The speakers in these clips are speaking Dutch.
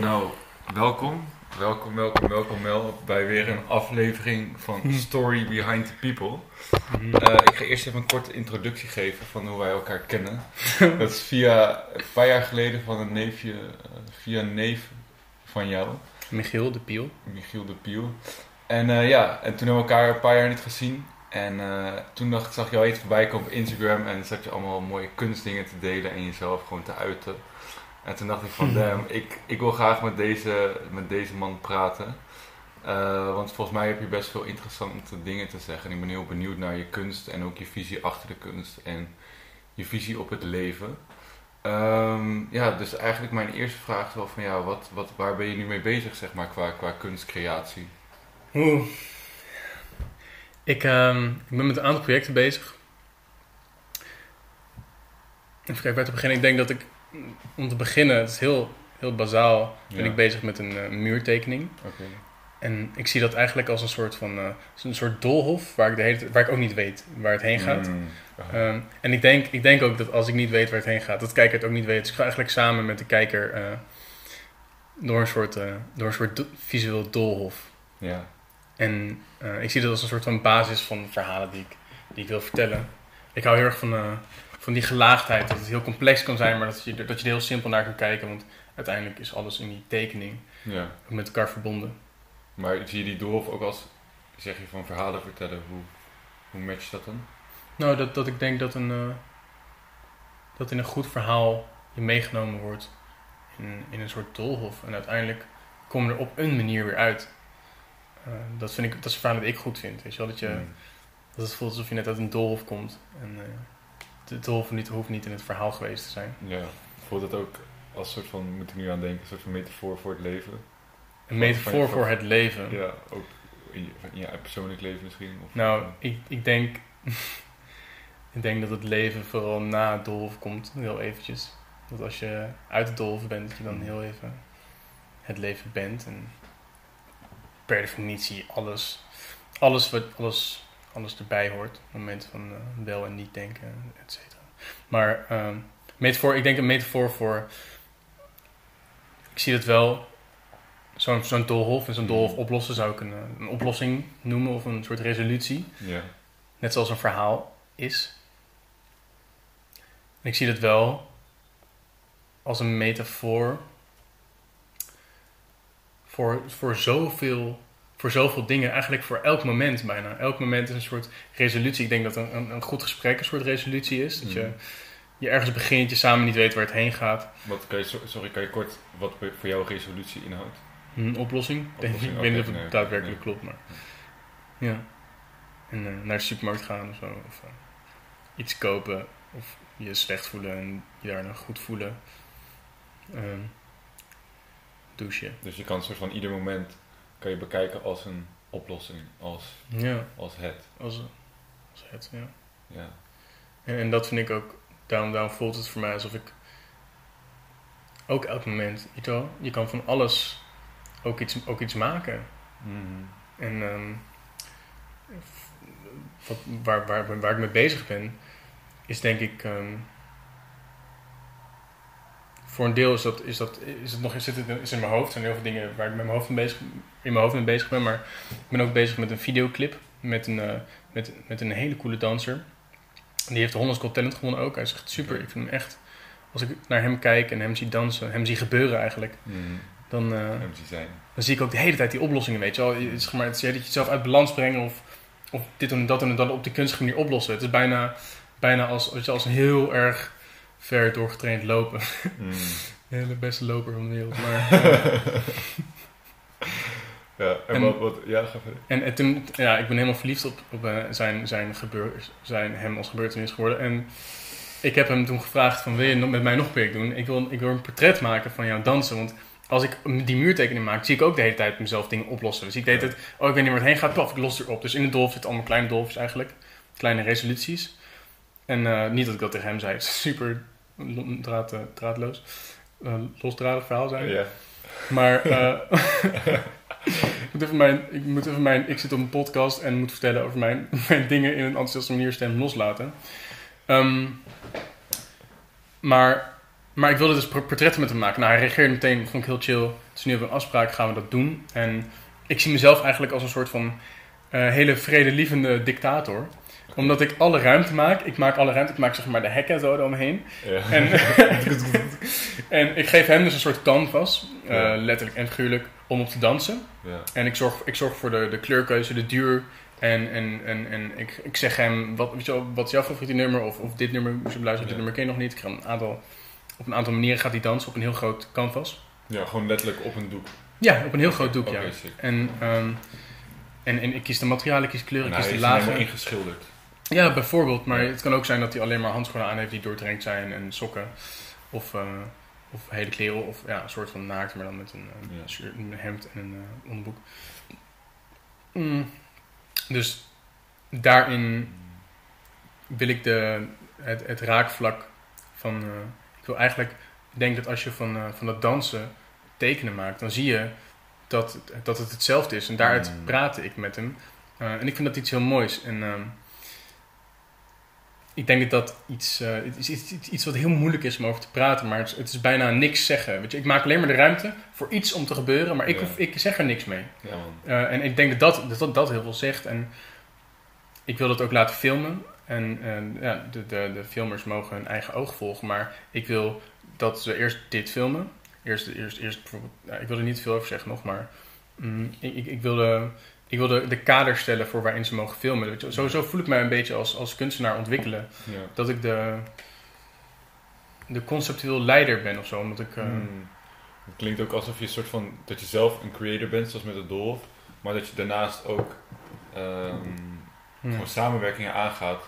Nou, welkom. Welkom, welkom, welkom Mel bij weer een aflevering van Story Behind the People. Uh, ik ga eerst even een korte introductie geven van hoe wij elkaar kennen. Dat is via een paar jaar geleden van een neefje, uh, via een neef van jou. Michiel de Piel. Michiel de Piel. En uh, ja, en toen hebben we elkaar een paar jaar niet gezien. En toen dacht, zag je al iets voorbij komen op Instagram en zat je allemaal mooie kunstdingen te delen en jezelf gewoon te uiten. En toen dacht ik van, damn, ik, ik wil graag met deze, met deze man praten. Uh, want volgens mij heb je best veel interessante dingen te zeggen. En ik ben heel benieuwd naar je kunst en ook je visie achter de kunst en je visie op het leven. Um, ja, dus eigenlijk mijn eerste vraag is wel van ja, wat, wat, waar ben je nu mee bezig, zeg maar, qua, qua kunstcreatie? Oeh. Ik, um, ik ben met een aantal projecten bezig. Even kijken, waar te beginnen. Ik denk dat ik om te beginnen, het is heel, heel bazaal, ben ik bezig met een uh, muurtekening. Okay. En ik zie dat eigenlijk als een soort van uh, een soort doolhof waar ik, de hele, waar ik ook niet weet waar het heen gaat. Mm. Um, en ik denk, ik denk ook dat als ik niet weet waar het heen gaat, dat de kijker het ook niet weet. Dus ik ga eigenlijk samen met de kijker uh, door, een soort, door een soort do visueel doolhof. Ja. En ik zie dat als een soort van basis van verhalen die ik, die ik wil vertellen. Ik hou heel erg van van die gelaagdheid. Dat het heel complex kan zijn, maar dat je, dat je er heel simpel naar kan kijken. Want uiteindelijk is alles in die tekening ja. met elkaar verbonden. Maar zie je die doolhof ook als, zeg je, van verhalen vertellen? Hoe, hoe matcht dat dan? Nou, dat, dat ik denk dat, een, uh, dat in een goed verhaal je meegenomen wordt in, in een soort doolhof. En uiteindelijk kom je er op een manier weer uit. Uh, dat, vind ik, dat is een verhaal dat ik goed vind. Weet je wel? Dat, je, mm. dat het voelt alsof je net uit een doolhof komt. En, uh, het hoeft niet, hoeft niet in het verhaal geweest te zijn. Ja, voelt het ook als soort van, moet ik nu aan denken, een soort van metafoor voor het leven? Een metafoor voor het leven? Ja, ook in je, in je persoonlijk leven misschien? Of nou, ik, ik denk... ik denk dat het leven vooral na het doolhof komt, heel eventjes. Dat als je uit het doolhof bent, dat je dan heel even het leven bent. En per definitie alles, alles, wat, alles alles erbij hoort. Momenten van uh, wel en niet denken, et cetera. Maar um, metafoor, ik denk een metafoor voor... Ik zie het wel... Zo'n zo'n doolhof en zo'n doolhof oplossen zou ik een, een, oplossing noemen of een soort resolutie. Ja. Net zoals een verhaal is. En ik zie het wel als een metafoor voor, voor zoveel voor zoveel dingen, eigenlijk voor elk moment bijna. Elk moment is een soort resolutie. Ik denk dat een, een, een goed gesprek een soort resolutie is. Dat je, Mhm. je ergens begint, je samen niet weet waar het heen gaat. Wat kan je, so- sorry, kan je kort wat voor jou resolutie inhoudt? Een oplossing. Denk ik ik weet niet of het daadwerkelijk nee. klopt, maar... Ja. En eh, naar de supermarkt gaan of zo. Of eh, iets kopen. Of je slecht voelen en je daarna goed voelen. Ehm, douchen. Dus je kan soort van ieder moment kan je bekijken als een oplossing, als, Ja, als het. als, als het, ja. Ja. En, en dat vind ik ook, daarom, daarom voelt het voor mij alsof ik ook elk moment, je je kan van alles ook iets, ook iets maken. Mhm. En ehm, wat, waar, waar, waar ik mee bezig ben, is denk ik. ehm, voor een deel is, dat, is, dat, is het nog zit het, is in mijn hoofd. Er zijn heel veel dingen waar ik met mijn hoofd mee bezig, in mijn hoofd mee bezig ben. Maar ik ben ook bezig met een videoclip met een, eh, met, met een hele coole danser. Die heeft de Hollands Got Talent gewonnen ook. Hij is echt super. Ik vind hem echt... Als ik naar hem kijk en hem zie dansen, hem zie gebeuren eigenlijk... Mhm. Dan, eh, zijn. dan zie ik ook de hele tijd die oplossingen, weet je wel. Je- Zeg maar, het is dat je het zelf uit balans brengen of, of dit en dat en dat op de kunstige manier oplossen. Het is bijna, bijna als, je, als een heel erg ver doorgetraind lopen. De hele beste loper van de wereld. Maar, eh, ja, en, En- wat, wat, ja, ga verder. en, en toen, ja, ik ben helemaal verliefd op, op eh, zijn, zijn, gebeur, zijn hem als gebeurtenis geworden. En ik heb hem toen gevraagd van, wil je met mij nog een project doen? Ik wil, ik wil een portret maken van jou dansen, want... Als ik die muurtekening maak, zie ik ook de hele tijd mezelf dingen oplossen. Dus ik deed het, oh ik weet niet waar het heen gaat, paf, ik los erop. Dus in de dolf zitten allemaal kleine dolfjes eigenlijk. Kleine resoluties. En eh, niet dat ik dat tegen hem zei, het is super draad, eh, draadloos. losdradig verhaal zijn. Ja. Maar eh, ik, moet even mijn, ik moet even mijn... Ik zit op een podcast en moet vertellen over mijn, mijn dingen in een enthousiaste manier stem loslaten. Ehm, maar maar ik wilde dus por- portretten met hem maken. Nou, hij reageerde meteen, vond ik heel chill. Dus nu hebben we een afspraak, gaan we dat doen. En ik zie mezelf eigenlijk als een soort van eh, hele vredelievende dictator. Omdat ik alle ruimte maak. Ik maak alle ruimte. Ik maak zeg maar de hekken zo eromheen. Ja. En, en ik geef hem dus een soort canvas, eh, letterlijk en figuurlijk, om op te dansen. ja. En ik zorg, ik zorg voor de, de kleurkeuze, de duur. En, en, en, en ik, ik zeg hem, wat, weet je wel, wat is jouw favoriete nummer? Of, of dit nummer, moest je beluisteren, Ja. dit nummer ken je nog niet. Ik ga een aantal, op een aantal manieren gaat hij dansen op een heel groot canvas. ja, gewoon letterlijk op een doek. Ja, op een heel groot doek, ja. En, ehm, en, en ik kies de materialen, ik kies kleur, ik kies hij de helemaal lagen. ingeschilderd. Ja, bijvoorbeeld. Maar het kan ook zijn dat hij alleen maar handschoenen aan heeft die doordrenkt zijn en sokken. Of, eh, of hele kleren. Of ja, een soort van naakt, maar dan met een, eh, Ja. shirt, een hemd en een eh, onderbroek. Mm. Dus daarin wil ik de, het, het raakvlak van... ik wil eigenlijk... Ik denk dat als je van, van dat dansen tekenen maakt, dan zie je dat, dat het hetzelfde is. En daaruit Mm. praatte ik met hem. En ik vind dat iets heel moois. En ehm, ik denk dat dat iets, eh, het is iets, iets, wat heel moeilijk is om over te praten, maar het is, het is bijna niks zeggen. Weet je, ik maak alleen maar de ruimte voor iets om te gebeuren, maar ik, Ja. hoef, ik zeg er niks mee. Ja. Eh, en ik denk dat dat, dat, dat heel veel zegt. En ik wil dat ook laten filmen. En ja, de, de, de filmers mogen hun eigen oog volgen. Maar ik wil dat ze eerst dit filmen. Eerst, eerst, eerst bijvoorbeeld, ik wil er niet veel over zeggen nog, maar mm, ik, ik, ik wil, de, ik wil de, de kader stellen voor waarin ze mogen filmen. Sowieso voel ik mij een beetje als, als kunstenaar ontwikkelen. Ja. Dat ik de, de conceptueel leider ben of zo. Omdat ik, eh, Hmm. Het klinkt ook alsof je een soort van dat je zelf een creator bent, zoals met het Dolf, maar dat je daarnaast ook hmm. gewoon samenwerkingen aangaat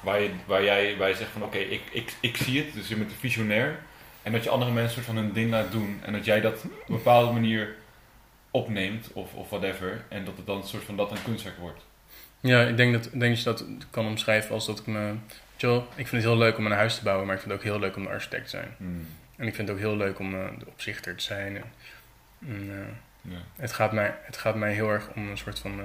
waar, je, waar, jij, waar je zegt van oké, ik, ik, ik zie het, dus je bent een visionair en dat je andere mensen soort van hun ding laat doen en dat jij dat op een bepaalde manier opneemt of, of whatever en dat het dan een soort van dat een kunstwerk wordt. Ja, ik denk dat, denk dat je dat kan omschrijven als dat ik me... wel, ik vind het heel leuk om een huis te bouwen, maar ik vind het ook heel leuk om de architect te zijn. Hmm. En ik vind het ook heel leuk om eh, de opzichter te zijn. En, en, eh, Ja. het, gaat mij, het gaat mij heel erg om een soort van... eh,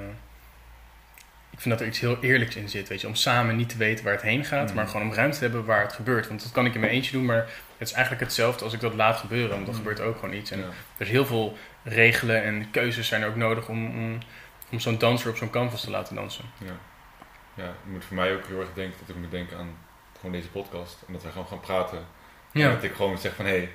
ik vind dat er iets heel eerlijks in zit, weet je. Om samen niet te weten waar het heen gaat, Mm. maar gewoon om ruimte te hebben waar het gebeurt. Want dat kan ik in mijn eentje doen, maar het is eigenlijk hetzelfde als ik dat laat gebeuren. Want dan Mm. gebeurt ook gewoon iets. En Ja. er is heel veel regelen en keuzes zijn er ook nodig om, om, om zo'n danser op zo'n canvas te laten dansen. Ja. ja, moet voor mij ook heel erg denken dat ik moet denken aan gewoon deze podcast en dat wij gewoon gaan praten. En dat ik gewoon zeg van hé, hey,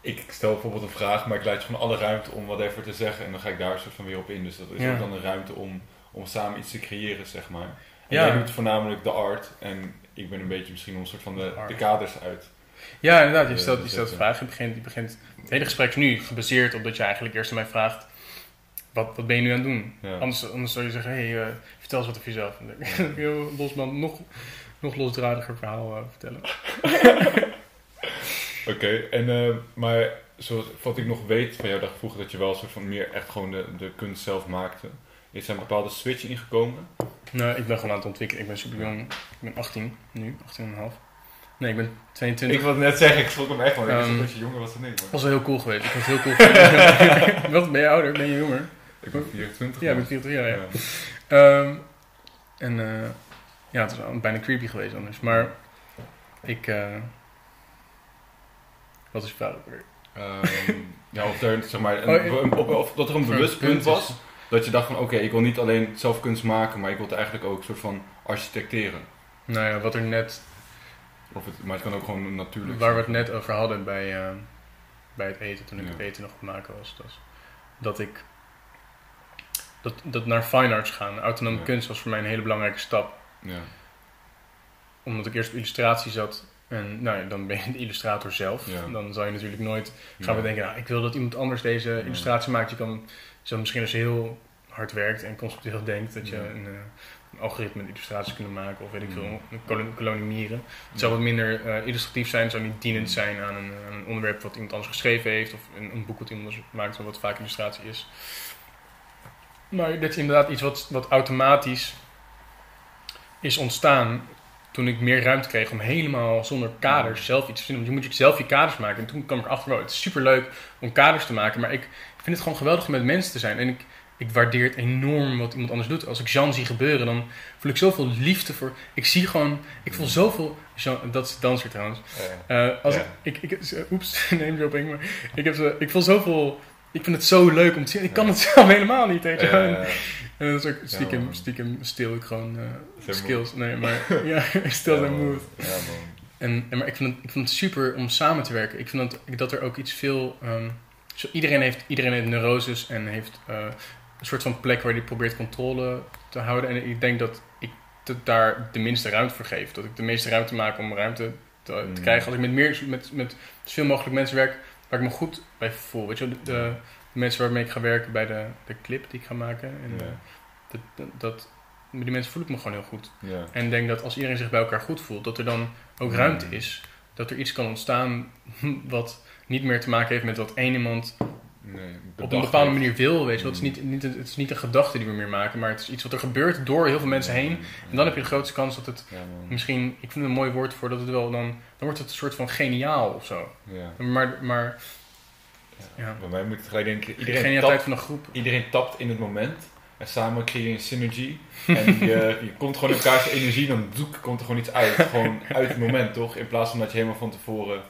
ik stel bijvoorbeeld een vraag, maar ik laat je gewoon alle ruimte om wat even te zeggen en dan ga ik daar een soort van weer op in. Dus dat is Ja. ook dan de ruimte om, om samen iets te creëren, zeg maar. En Ja. jij doet voornamelijk de art en ik ben een beetje misschien om een soort van de, de kaders uit. Ja, inderdaad. Je stelt, je stelt vragen. Je begint, je begint, het hele gesprek is nu gebaseerd op dat je eigenlijk eerst aan mij vraagt... Wat, wat ben je nu aan het doen? Ja. Anders, anders zou je zeggen, hey, eh, vertel eens wat over jezelf. Dan denk ik, heel losman, nog, nog losdradiger verhaal eh, vertellen. Oké, en eh, maar zoals wat ik nog weet van jou dacht vroeger dat je wel een soort van meer echt gewoon de, de kunst zelf maakte. Is er een bepaalde switch ingekomen? Nee, ik ben gewoon aan het ontwikkelen. Ik ben super jong. Ik ben 18 nu, 18,5. Nee, ik ben 22. Ik wilde net zeggen, ik schrok hem echt wist Ehm, dat je jonger was dan ik. Dat was wel heel cool geweest. Ik vond het heel cool geweest. Wat, ben je ouder? Ben je jonger? Ik ben 24. Ja, ik ben 24 jaar, ja. Ja. En eh, ja, het is wel bijna creepy geweest anders. Maar ik... eh, wat is je vraag ook weer? Ehm, ja, of, er, zeg maar, een, Oh, ik- een- of, of dat er een bewust punt was. is. Dat je dacht van oké, ik wil niet alleen zelf kunst maken, maar ik wil het eigenlijk ook een soort van architecteren. Nou ja, wat er net... Of het, maar het kan ook gewoon natuurlijk Waar we het net over hadden bij, eh, bij het eten, toen ik Ja. het eten nog aan het maken was. was dat ik... Dat, dat naar fine arts gaan, autonome Ja. kunst, was voor mij een hele belangrijke stap. Ja, Omdat ik eerst op illustratie zat. En nou ja, dan ben je de illustrator zelf. Dan zal je natuurlijk nooit gaan bedenken... Nou, ik wil dat iemand anders deze illustratie maakt. Je kan zo misschien als je heel hard werkt en conceptueel denkt... dat je een, eh, algoritme illustraties kunnen maken. Of weet ik veel, een kolo- kolonie mieren. Het zou wat minder eh, illustratief zijn. Het zou niet dienend zijn aan een, aan een onderwerp wat iemand anders geschreven heeft. Of een, een boek wat iemand anders maakt, wat vaak illustratie is. Maar dit is inderdaad iets wat, wat automatisch is ontstaan toen ik meer ruimte kreeg om helemaal zonder kaders zelf iets te vinden. Want je moet zelf je kaders maken. En toen kwam ik achter, wow, het is superleuk om kaders te maken. Maar ik vind het gewoon geweldig om met mensen te zijn. En ik, ik ik waardeer het enorm wat iemand anders doet. Als ik Jean zie gebeuren, dan voel ik zoveel liefde voor. Ik zie gewoon, ik voel zoveel. Jean, dat is danser trouwens. Eh, als Ja. ik, ik, ik, oeps, neem dropping, maar ik, heb ik voel zoveel. Ik vind het zo leuk om te zien. Ik kan het zelf helemaal niet, weet je. Ja, En, dat is ook stiekem, stiekem stil ik gewoon eh, skills. Nee, maar ja, ik stil zijn man. En, en maar ik vind, het, ik vind het super om samen te werken. Ik vind dat, dat er ook iets veel. ehm, zo, iedereen, heeft, iedereen heeft neuroses en heeft eh, een soort van plek waar hij probeert controle te houden. En ik denk dat ik daar de minste ruimte voor geef. Dat ik de meeste ruimte maak om ruimte te, te Mm. krijgen. Als ik met, meer, met, met zoveel mogelijk mensen werk waar ik me goed bij voel. Weet je, de, de, de mensen waarmee ik ga werken bij de, de clip die ik ga maken. En, Ja. eh, dat, met die mensen voel ik me gewoon heel goed. Ja. En ik denk dat als iedereen zich bij elkaar goed voelt, dat er dan ook Mm. ruimte is. Dat er iets kan ontstaan wat niet meer te maken heeft met wat één iemand Nee, op een bepaalde heeft. manier wil. Weet je. Het, is Mm. niet, niet, het is niet een gedachte die we meer maken, maar het is iets wat er gebeurt door heel veel mensen heen. En dan heb je de grootste kans dat het misschien, ik vind het een mooi woord voor dat het wel dan, dan wordt het een soort van geniaal of zo. Ja. Maar, maar ja, Bij mij moet het gelijk denken, de iedereen tapt, van een groep. iedereen tapt in het moment. En samen creëer je een synergie. En je, je komt gewoon in elkaars energie, dan doek, komt er gewoon iets uit. Gewoon uit het moment, toch? In plaats van dat je helemaal van tevoren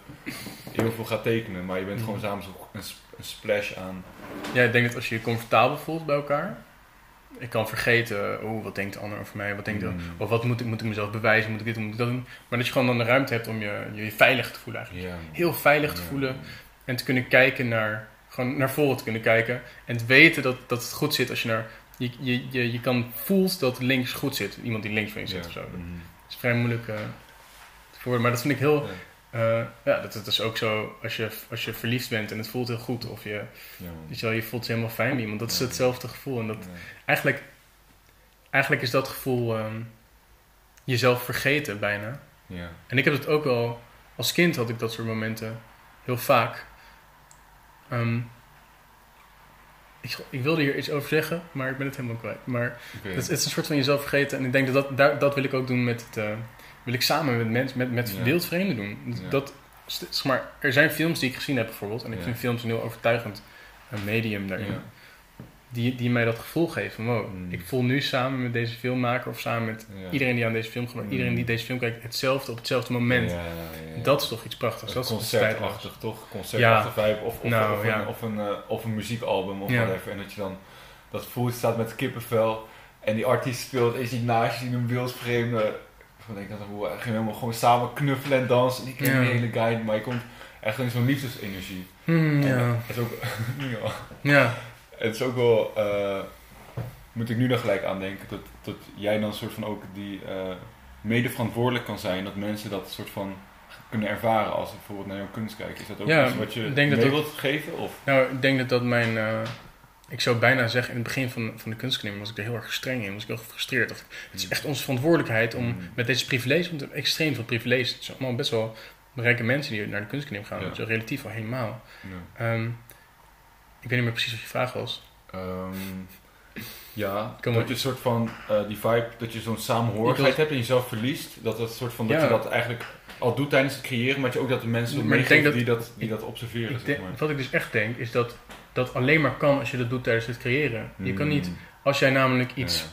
heel veel gaat tekenen. Maar je bent gewoon samen een, een splash aan. Ja, ik denk dat als je je comfortabel voelt bij elkaar, ik kan vergeten, oh, wat denkt de ander over mij, wat denkt de Mm. Of wat moet ik, moet ik mezelf bewijzen? Moet ik dit doen? Moet ik dat doen? Maar dat je gewoon dan de ruimte hebt om je, je, je veilig te voelen eigenlijk. Heel veilig te voelen en te kunnen kijken naar, gewoon naar voren te kunnen kijken. En te weten dat, dat het goed zit als je naar, je, je, je, je kan voelt dat links goed zit. Iemand die links van je zit Ja. of zo. Dat Mm. is vrij moeilijk eh, te verwoorden. Maar dat vind ik heel, Ja. eh, ja, dat, dat is ook zo als je, als je verliefd bent en het voelt heel goed. Of je, Ja, man. weet je, wel, je voelt je helemaal fijn bij iemand. Dat is hetzelfde gevoel. En dat, Ja. eigenlijk, eigenlijk is dat gevoel ehm, jezelf vergeten bijna. Ja. En ik heb het ook wel, als kind had ik dat soort momenten heel vaak. Ehm, ik, ik wilde hier iets over zeggen, maar ik ben het helemaal kwijt. Maar Oké. het, is- het is een soort van jezelf vergeten. En ik denk dat dat, dat wil ik ook doen met het, eh, wil ik samen met mensen, met, met wildvreemden doen. Dat, zeg maar, er zijn films die ik gezien heb bijvoorbeeld. En ik vind films een heel overtuigend eh, medium daarin. Die, die mij dat gevoel geven. Wow, Mm. ik voel nu samen met deze filmmaker of samen met iedereen die aan deze film gebruikt. Mm. Iedereen die deze film kijkt, hetzelfde op hetzelfde moment. Dat is toch iets prachtigs. Dat is toch concertachtig, toch? Concertachtig vibe. Of, of, Nou, of, ja. een, of, een, eh, of een muziekalbum of Ja. whatever. En dat je dan dat voelt, staat met kippenvel. En die artiest speelt, is die naast je in een beeldsframe. Van denk ik dat we gaan helemaal gewoon samen knuffelen en dansen. En ik ken Ja. die hele guide, maar je komt echt in zo'n liefdesenergie. Hmm, En ja. Het is ook, ja. ja. Het is ook wel, eh, moet ik nu dan gelijk aan denken, dat, dat jij dan soort van ook die eh, mede verantwoordelijk kan zijn, dat mensen dat soort van kunnen ervaren als ze bijvoorbeeld naar jouw kunst kijken. Is dat ook Ja, iets wat je denk dat wilt geven? Of? Nou, ik denk dat dat mijn... eh, ik zou bijna zeggen, in het begin van, van de kunstklim was ik er heel erg streng in. Was ik heel gefrustreerd. Ik, het is echt onze verantwoordelijkheid om Mm. met deze privileges, want extreem veel privileges. Het zijn allemaal best wel rijke mensen die naar de kunstklim gaan. Ja. Dus relatief wel helemaal. Ja. Ehm, ik weet niet meer precies wat je vraag was. Ehm, ja, Kom dat maar. je een soort van die vibe, dat je zo'n samenhorigheid wil- hebt en jezelf verliest. Dat dat soort van, dat Ja. je dat eigenlijk al doet tijdens het creëren, maar dat je ook dat de mensen meegeven die, dat, die dat observeren. Zeg maar. wat ik dus echt denk, is dat dat alleen maar kan als je dat doet tijdens het creëren. Je kan niet, Mm. als jij namelijk iets Ja,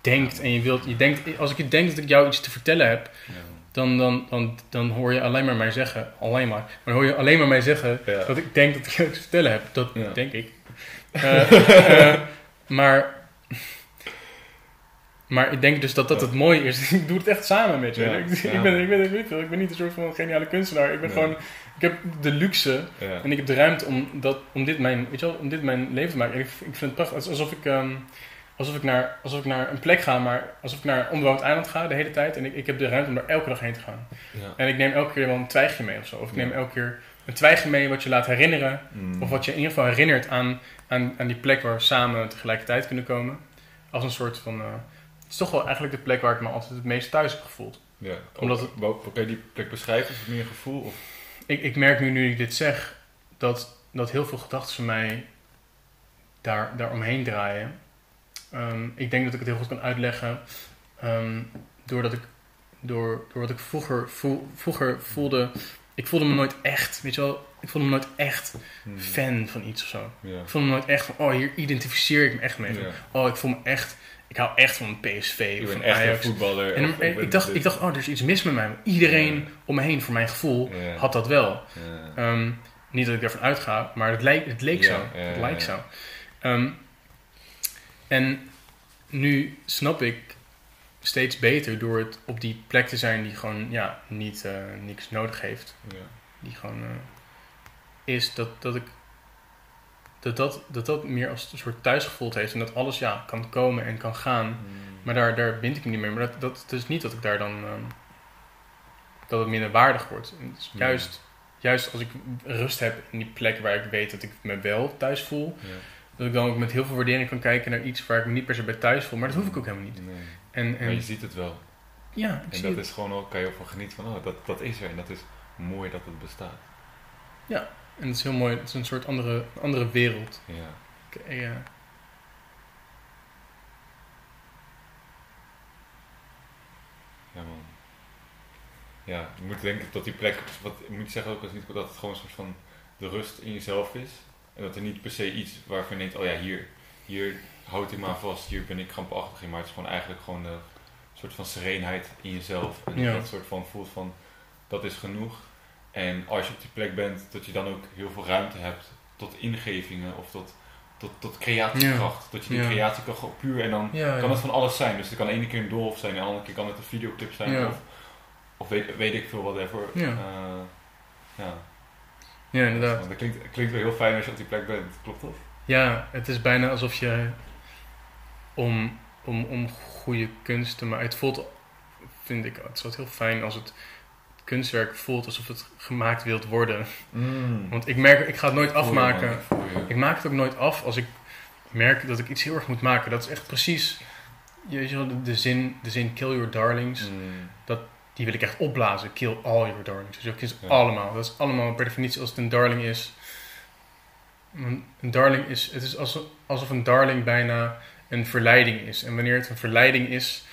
denkt en je wilt, je denkt, als ik denk dat ik jou iets te vertellen heb, ja. dan, dan, dan, dan hoor je alleen maar mij zeggen, alleen maar, maar dan hoor je alleen maar mij zeggen Ja. dat ik denk dat ik jou iets te vertellen heb. Dat denk ik. Eh, eh, maar, maar ik denk dus dat dat het mooie is. ik doe het echt samen met je. Ik, Ja. ik, ben, ik, ben, ik, ben niet een soort van geniale kunstenaar. Ik ben gewoon, ik heb de luxe Ja. en ik heb de ruimte om, dat, om, dit, mijn, weet je wel, om dit mijn leven te maken. En ik, ik vind het prachtig. Alsof ik, ehm, alsof, ik naar, alsof ik naar een plek ga, maar alsof ik naar een onbewoond eiland ga de hele tijd. En ik, ik heb de ruimte om daar elke dag heen te gaan. Ja. En ik neem elke keer wel een twijgje mee of zo. Of ik neem elke keer een twijgje mee wat je laat herinneren. Mm. Of wat je in ieder geval herinnert aan, aan, aan die plek waar we samen tegelijkertijd kunnen komen. Als een soort van... eh, het is toch wel eigenlijk de plek waar ik me altijd het meest thuis heb gevoeld. Ja, Omdat het... Kan je die plek beschrijven? Is het meer een gevoel? Of? Ik, ik merk nu, nu ik dit zeg, dat, dat heel veel gedachten van mij daar, daar omheen draaien. Ehm, ik denk dat ik het heel goed kan uitleggen. ehm, doordat ik, door, door wat ik vroeger, voel, vroeger voelde ik voelde me nooit echt, weet je wel, ik voelde me nooit echt Hmm. fan van iets of zo. Ik voelde me nooit echt van, oh, hier identificeer ik me echt mee. Oh, ik voel me echt, ik hou echt van PSV Ik of ben van echt een Ajax. voetballer. En, of- ik, dacht, dit. ik dacht, oh, er is iets mis met mij. Iedereen Ja. om me heen, voor mijn gevoel, Ja. had dat wel. Ja. Ehm, niet dat ik ervan uitga, maar het, leek, het leek zo. het lijkt zo. Ehm, en nu snap ik steeds beter door het op die plek te zijn die gewoon ja, niet, eh, niks nodig heeft. Die gewoon eh, is dat, dat ik dat dat, dat dat meer als een soort thuisgevoeld heeft. En dat alles ja, kan komen en kan gaan. Hmm. Maar daar, daar bind ik me niet mee. Maar dat, dat, is niet dat ik daar dan... ehm, dat het minder waardig wordt. En het is Ja. juist, juist als ik rust heb in die plek waar ik weet dat ik me wel thuis voel... Ja. dat ik dan ook met heel veel waardering kan kijken naar iets waar ik me niet per se bij thuis voel. Maar dat hoef ik ook helemaal niet. Nee. En, Maar je en ziet het wel. ja, ik En zie dat het. is gewoon ook, kan je ook van genieten van, oh, dat, dat is er. En dat is mooi dat het bestaat. En het is heel mooi. Het is een soort andere, andere wereld. Ja. Ja. Ja, man. Ja, je moet denken dat die plek, wat ik moet zeggen ook als niet dat het gewoon een soort van de rust in jezelf is. En dat er niet per se iets waarvan je denkt, oh ja, hier, hier houd ik me aan vast, hier ben ik krampachtig in. Maar het is gewoon eigenlijk gewoon de soort van serenheid in jezelf. En Ja. dat soort van voelt van, dat is genoeg. En als je op die plek bent, dat je dan ook heel veel ruimte hebt tot ingevingen of tot, tot, tot creatiekracht. Dat je die Ja. creatiekracht gewoon puur en dan Ja, kan het van alles zijn. Dus het kan de ene keer een doolhof zijn, de andere keer kan het een videoclip zijn. Of, of weet, weet ik veel, whatever. Ja. Eh, ja. ja, inderdaad. Dat klinkt, klinkt wel heel fijn als je op die plek bent. Klopt dat? Ja, het is bijna alsof je om, om, om goede kunst te maken. Het voelt, vind ik, het is heel fijn als het kunstwerk voelt alsof het gemaakt wilt worden. Want ik merk, ik ga het nooit je, afmaken. man. Ik maak het ook nooit af als ik merk dat ik iets heel erg moet maken. Dat is echt precies, je de, de zin, de zin kill your darlings. Mm. Die wil ik echt opblazen. Kill all your darlings. Dus ook is Ja. allemaal. Dat is allemaal per definitie als het een darling is. Een een darling is, het is alsof, alsof een darling bijna een verleiding is. En wanneer het een verleiding is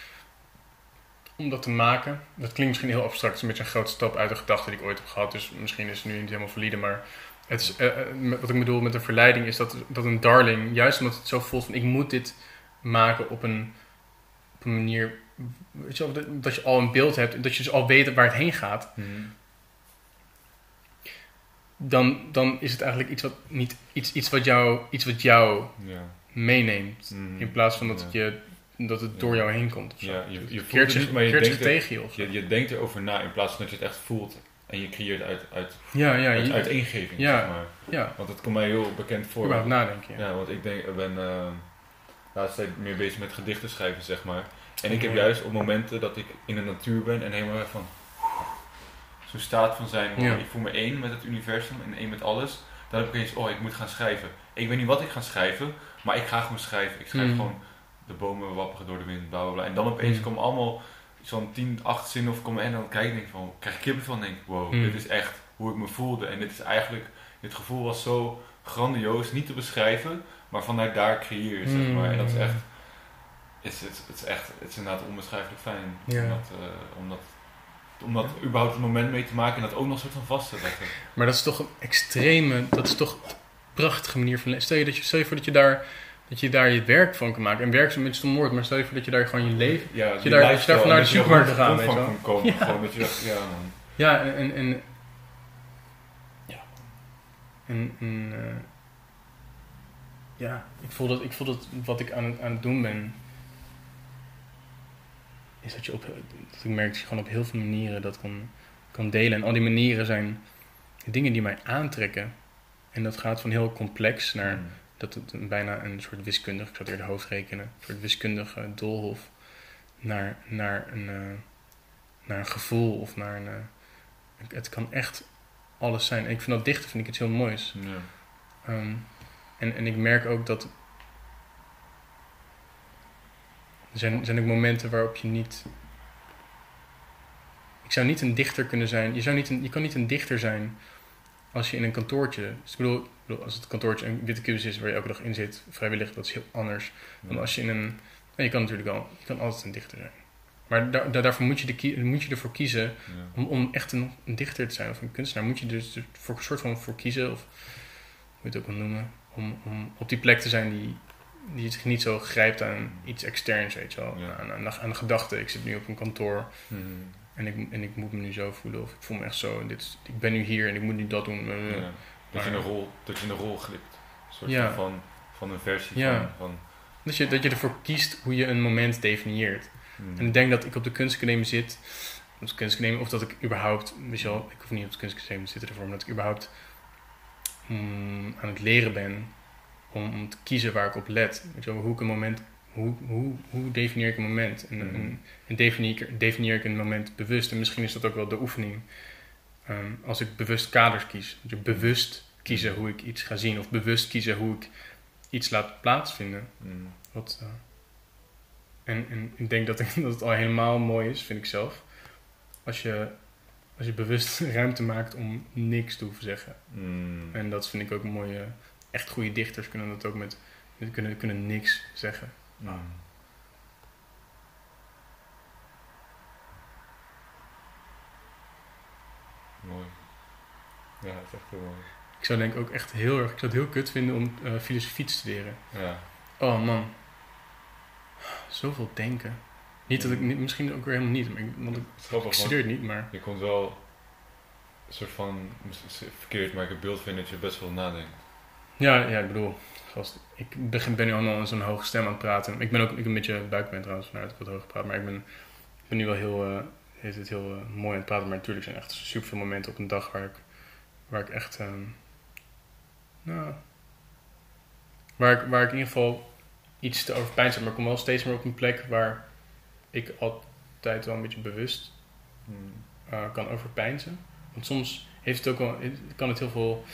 om dat te maken, dat klinkt misschien heel abstract. Het is een beetje een grote stap uit de gedachte die ik ooit heb gehad. Dus misschien is het nu niet helemaal valide. Maar het is, eh, eh, wat ik bedoel met een verleiding is dat, dat een darling, juist omdat het zo voelt van ik moet dit maken op een, op een manier weet je wel, dat, je al een beeld hebt, dat je dus al weet waar het heen gaat, Mm. dan, dan is het eigenlijk iets wat, niet, iets, iets wat, jou, iets wat jou Ja. meeneemt. Mm. In plaats van dat, Ja. je, dat het door jou heen komt. Ja, je, je voelt het niet, maar je keert denkt, er, tegen je. Of je, je denkt erover na in plaats van dat je het echt voelt. En je creëert uit, uit, ja, ja, uit, je- uit ingeving, Ja. zeg maar. ja. Want het komt mij heel bekend voor. Überhaupt nadenken. Ja. Ja, want ik denk, ben uh, laatst tijd meer bezig met gedichten schrijven, zeg maar. En ik heb Oké. juist op momenten dat ik in de natuur ben en helemaal van zo'n staat van zijn, ik voel me één met het universum en één met alles. Dan heb ik eens, oh, ik moet gaan schrijven. Ik weet niet wat ik ga schrijven, maar ik ga gewoon schrijven. Ik schrijf Mm. gewoon de bomen wapperen door de wind, bla bla bla. En dan opeens Mm. komen allemaal zo'n 10, 8 zinnen of komen en dan kijk ik denk van, krijg ik kippen van, denk ik, wow, Mm. dit is echt hoe ik me voelde. En dit is eigenlijk, dit gevoel was zo grandioos, niet te beschrijven, maar vanuit daar creëer je, zeg maar. En dat is Mm. echt, het is, het is, het is echt, het is inderdaad onbeschrijfelijk fijn. Ja. Om dat, eh, om dat, überhaupt een moment mee te maken en dat ook nog soort van vast te leggen. Maar dat is toch een extreme, dat is toch een prachtige manier van leven. Stel je, dat je, stel je voor dat je daar, dat je daar je werk van kan maken. En werk is een beetje stom maar stel je voor dat je daar gewoon je leven... Ja, je daar- dat je daar vanuit de supermarkt gaat, weet je kan komen. Ja. Gewoon dat je dacht, ja man. Ja, en... en, ja. En, en eh, ja, ik voel, dat, ik voel dat wat ik aan het, aan het doen ben... Is dat je op... Dat ik merk dat je gewoon op heel veel manieren dat kan, kan delen. En al die manieren zijn dingen die mij aantrekken. En dat gaat van heel complex naar Mm. Dat het een- bijna een soort wiskundig, ik zou het eerder hoofd rekenen, een soort wiskundige doolhof naar, naar, een, eh, naar een gevoel of naar een. eh, het kan echt alles zijn. En ik vind dat dichten vind ik iets heel moois. Ja. Ehm, en, en ik merk ook dat. Er zijn, zijn ook momenten waarop je niet. Ik zou niet een dichter kunnen zijn. Je, zou niet een, je kan niet een dichter zijn als je in een kantoortje. Dus ik bedoel, als het kantoortje een witte kubus is waar je elke dag in zit, vrijwillig, dat is heel anders dan als je in een. nou, je kan natuurlijk wel, je kan altijd een dichter zijn. Maar daar, daar- daarvoor moet je, de moet je ervoor kiezen Ja. om, om echt een, een dichter te zijn of een kunstenaar. Moet je dus voor een soort van voor kiezen, of hoe je het ook wil noemen, om, om op die plek te zijn die, die zich niet zo grijpt aan iets externs, weet je wel. Ja. Aan, aan, de, aan de gedachte. Ik zit nu op een kantoor Mhm. En ik, en ik moet me nu zo voelen, of ik voel me echt zo. En dit, is- ik ben nu hier en ik moet nu dat doen. eh, Ja. Dat, je in een rol, dat je in een rol glipt. Een soort Ja. van, van een versie Ja. van... van Dat, je, dat je ervoor kiest hoe je een moment definieert. mhm. En ik denk dat ik op de kunstacademie zit, op de kunstacademie, of dat ik überhaupt, wel, ik hoef niet op de kunstacademie te zitten ervoor, maar dat ik überhaupt mm, aan het leren ben om, om te kiezen waar ik op let. Weet je wel, hoe ik een moment, hoe, hoe, hoe definieer ik een moment? En, Mhm. en, en definieer, ik- definieer ik een moment bewust? En misschien is dat ook wel de oefening. Ehm, als ik bewust kaders kies, dus bewust kiezen hoe ik iets ga zien, of bewust kiezen hoe ik iets laat plaatsvinden. Mhm. Wat, eh, en, en ik denk dat, ik, dat het al helemaal mooi is, vind ik zelf. Als je, als je bewust ruimte maakt om niks te hoeven zeggen. Mhm. En dat vind ik ook een mooie. Echt goede dichters kunnen dat ook met. kunnen, kunnen niks zeggen. Mooi. Ja, het is echt heel mooi. Ik zou denk ik ook echt heel erg. Ik zou het heel kut vinden om eh, filosofie te studeren. Ja. Oh man. Zoveel denken. Niet dat ik. Niet, misschien ook weer helemaal niet. Maar ik, want ik, grappig, ik want studeer het niet, maar. je komt wel een soort van, verkeerd, maar ik heb beeld vind dat je best wel nadenkt. Ja, ja, ik bedoel, ik begin, ben nu allemaal in zo'n hoge stem aan het praten. Ik ben ook ik een beetje buikpijn trouwens, vanuit ik wat hoger praat. Maar ik ben, ik ben nu wel heel, heet het heel eh, mooi aan het praten. Maar natuurlijk zijn echt super veel momenten op een dag waar ik, waar ik echt, ehm, nou, waar ik, waar ik in ieder geval iets te overpijn zit. Maar ik kom wel steeds meer op een plek waar ik altijd wel een beetje bewust eh, kan overpijnzen. Want soms heeft het ook wel, kan het heel veel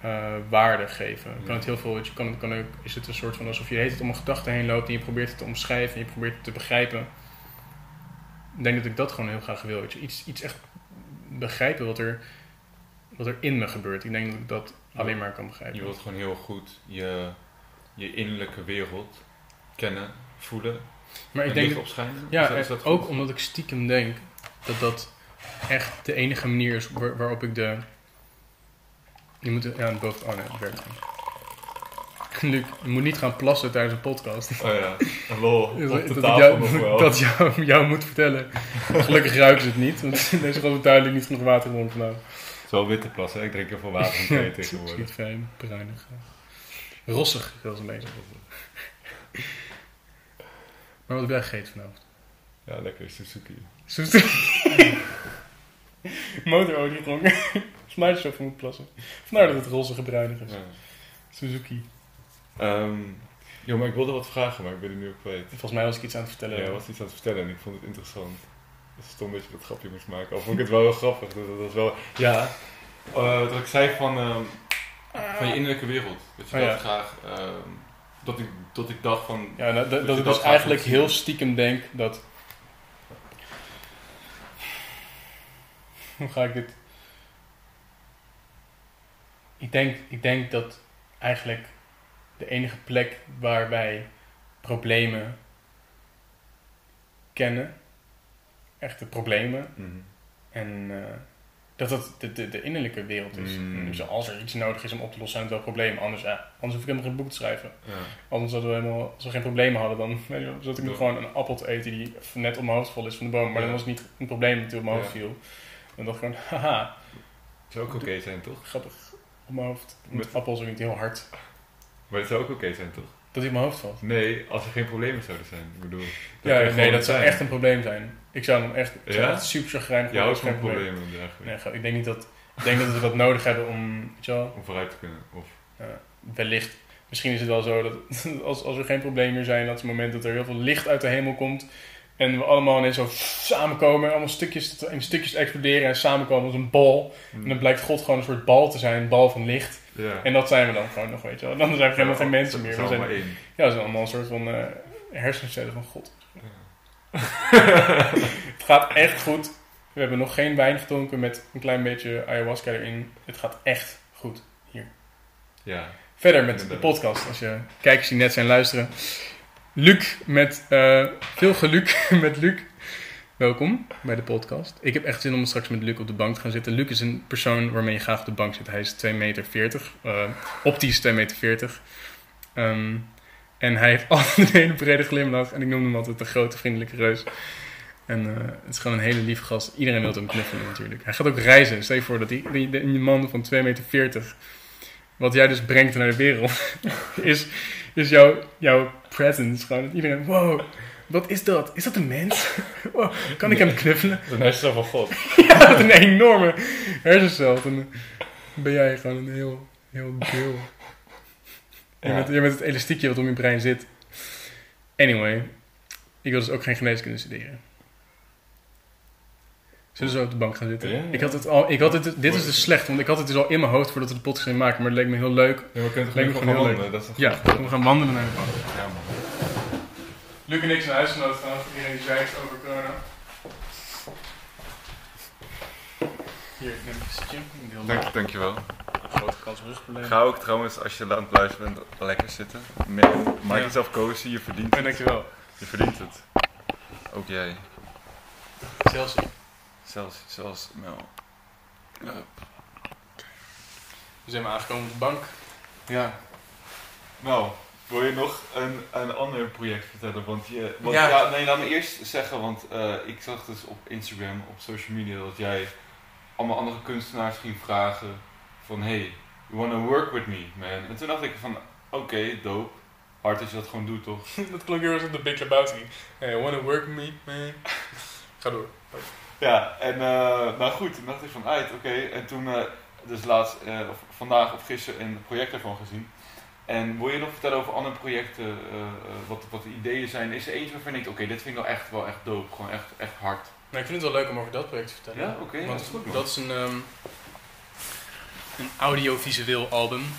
eh, waarde geven. Kan het heel veel, je, kan, kan ook, is het een soort van alsof je tijd om een gedachte heen loopt en je probeert het te omschrijven en je probeert het te begrijpen. Ik denk dat ik dat gewoon heel graag wil. Weet je. Iets, iets echt begrijpen wat er, wat er in me gebeurt. Ik denk dat ik dat alleen maar kan begrijpen. Je wilt gewoon heel goed je, je innerlijke wereld kennen, voelen maar ik en denk. Ja, Is dat- is dat ook omdat ik stiekem denk dat dat echt de enige manier is waar- waarop ik de... Je moet... Ja, boven... Oh nee, dat werkt niet. Luc, je moet niet gaan plassen tijdens een podcast. Oh ja, lol, op de dat tafel jou, nog wel. dat jou, jou moet vertellen. Gelukkig ruiken ze het niet, want er is gewoon duidelijk niet genoeg water rond vandaag. Het is wel witte plassen, ik drink heel veel water van thee tegenwoordig. Schiet fijn, bruinig. Rossig, zoals een beetje. Maar wat heb jij gegeten vanavond? Ja, lekker Suzuki. Zoet. Motorolie gedronken. Vandaar dat je voor moet plassen. Vandaar dat het roze bruinig is. Ja. Suzuki. Ehm, joh, maar ik wilde wat vragen, maar ik ben het nu ook kwijt. Volgens mij was ik iets aan het vertellen. Ja, jij was iets aan het vertellen en ik vond het interessant. Het is stom dat je dat grapje moest maken. Al vond ik het wel heel grappig. Dat, dat, was wel... Ja, eh, dat ik zei van, ehm, van je innerlijke wereld. Dat je Oh, dat ja. graag... ehm, dat, ik, dat ik dacht van... Ja, dat, dat, je dat ik dat dus eigenlijk heel stiekem denk dat... Hoe ga ik dit... Ik denk, ik denk dat eigenlijk de enige plek waarbij problemen kennen, echte problemen, Mhm. en eh, dat dat de, de, de innerlijke wereld is. Mm. Dus als er iets nodig is om op te lossen, zijn het wel problemen. Anders, ja, anders hoef ik helemaal geen boek te schrijven. Ja. Anders hadden we helemaal, als we geen problemen hadden, dan weet je, zat ik nu Ja. gewoon een appel te eten die net om mijn hoofd vol is van de boom. Maar dan was het niet een probleem dat op mijn hoofd viel. Dan dacht gewoon, haha, zou ook oké zijn, toch? grappig, op mijn hoofd. Met Met- appel is ook niet heel hard. Maar het zou ook oké zijn, toch? Dat hij op mijn hoofd valt. Nee, als er geen problemen zouden zijn. Ik bedoel... Ja, kan je nee, dat zou zijn. echt een probleem zijn. Ik zou dan echt, zou Ja? echt super chagrijnig worden als er geen eigenlijk. Nee, ik denk niet dat, ik denk dat we dat nodig hebben om, weet je wel, Om vooruit te kunnen. Of... wellicht, misschien is het wel zo dat als, als er geen problemen meer zijn, dat het moment dat er heel veel licht uit de hemel komt en we allemaal ineens zo samenkomen, allemaal stukjes in stukjes exploderen en samenkomen als een bal. En dan blijkt God gewoon een soort bal te zijn, een bal van licht. En dat zijn we dan gewoon nog, weet je wel. Dan zijn we helemaal geen mensen meer. We zijn, één. ja, we zijn allemaal een soort van eh hersencellen van God. Het gaat echt goed. We hebben nog geen wijn gedronken met een klein beetje ayahuasca erin. Het gaat echt goed. Ja. Verder met de podcast, als je kijkers die net zijn luisteren. Luc met, eh, veel geluk met Luc. welkom bij de podcast. Ik heb echt zin om straks met Luc op de bank te gaan zitten. Luc is een persoon waarmee je graag op de bank zit. Hij is 2,40 meter. Uh, optisch 2,40 meter. Um, en hij heeft altijd een hele brede glimlach. En ik noem hem altijd een grote vriendelijke reus. En uh, het is gewoon een hele lieve gast. Iedereen wil hem knuffelen natuurlijk. Hij gaat ook reizen. Stel je voor dat die, die, man van 2,40 meter... Wat jij dus brengt naar de wereld... is, is jouw, jouw presence. Gewoon dat iedereen... Wow, wat is dat? Is dat een mens? Wow, kan ik hem knuffelen? Een hersenstel van God. ja, een enorme hersencel. Dan ben jij gewoon een heel, heel deel. Ja. Je, bent, je bent het elastiekje wat om je brein zit. Anyway, ik wil dus ook geen geneeskunde studeren. Zullen we zo op de bank gaan zitten? Ja, ja. Ik had het al, ik had het, dit is dus slecht, want ik had het dus al in mijn hoofd voordat we de podcast gingen maken, maar het leek me heel leuk. Ja, we kunnen Leek me gewoon wandelen? Dat is Ja, we gaan wandelen naar de bank. Ja, man. Luc en ik zijn huisgenoten gaan voor iedereen die zwijgt over corona. Hier, neem een. Heel Dank, dankjewel. grote kans op rugproblemen. Ga ook trouwens, als je aan het luisteren bent, lekker zitten. Maak Ja. jezelf cozy, je verdient het. dankjewel. Je verdient het. Ook jij. Chelsea. Zelfs, zelfs Mel. We zijn maar aangekomen op de bank. Ja. Nou, wil je nog een, een ander project vertellen? Want je, want Ja. ja. nee, laat me eerst zeggen, want eh, ik zag dus op Instagram, op social media, dat jij allemaal andere kunstenaars ging vragen van, hey, you wanna work with me, man? En toen dacht ik van, oké, dope. Hard dat je dat gewoon doet, toch? dat klonk heel erg op de Big Lebowski. Hey, wanna work with me, man? Ga door. Ja, en eh, nou goed, toen dacht ik van, uit, oké. En toen, eh, dus laatst, eh, vandaag of gisteren een project ervan gezien. En wil je nog vertellen over andere projecten, wat, wat de ideeën zijn? Is er eentje waarvan je denkt, oké, dit vind ik wel echt, wel echt dope, gewoon echt, echt hard. Nou, ik vind het wel leuk om over dat project te vertellen. Ja, oké, Want dat is goed, dat is een, ehm, een audiovisueel album.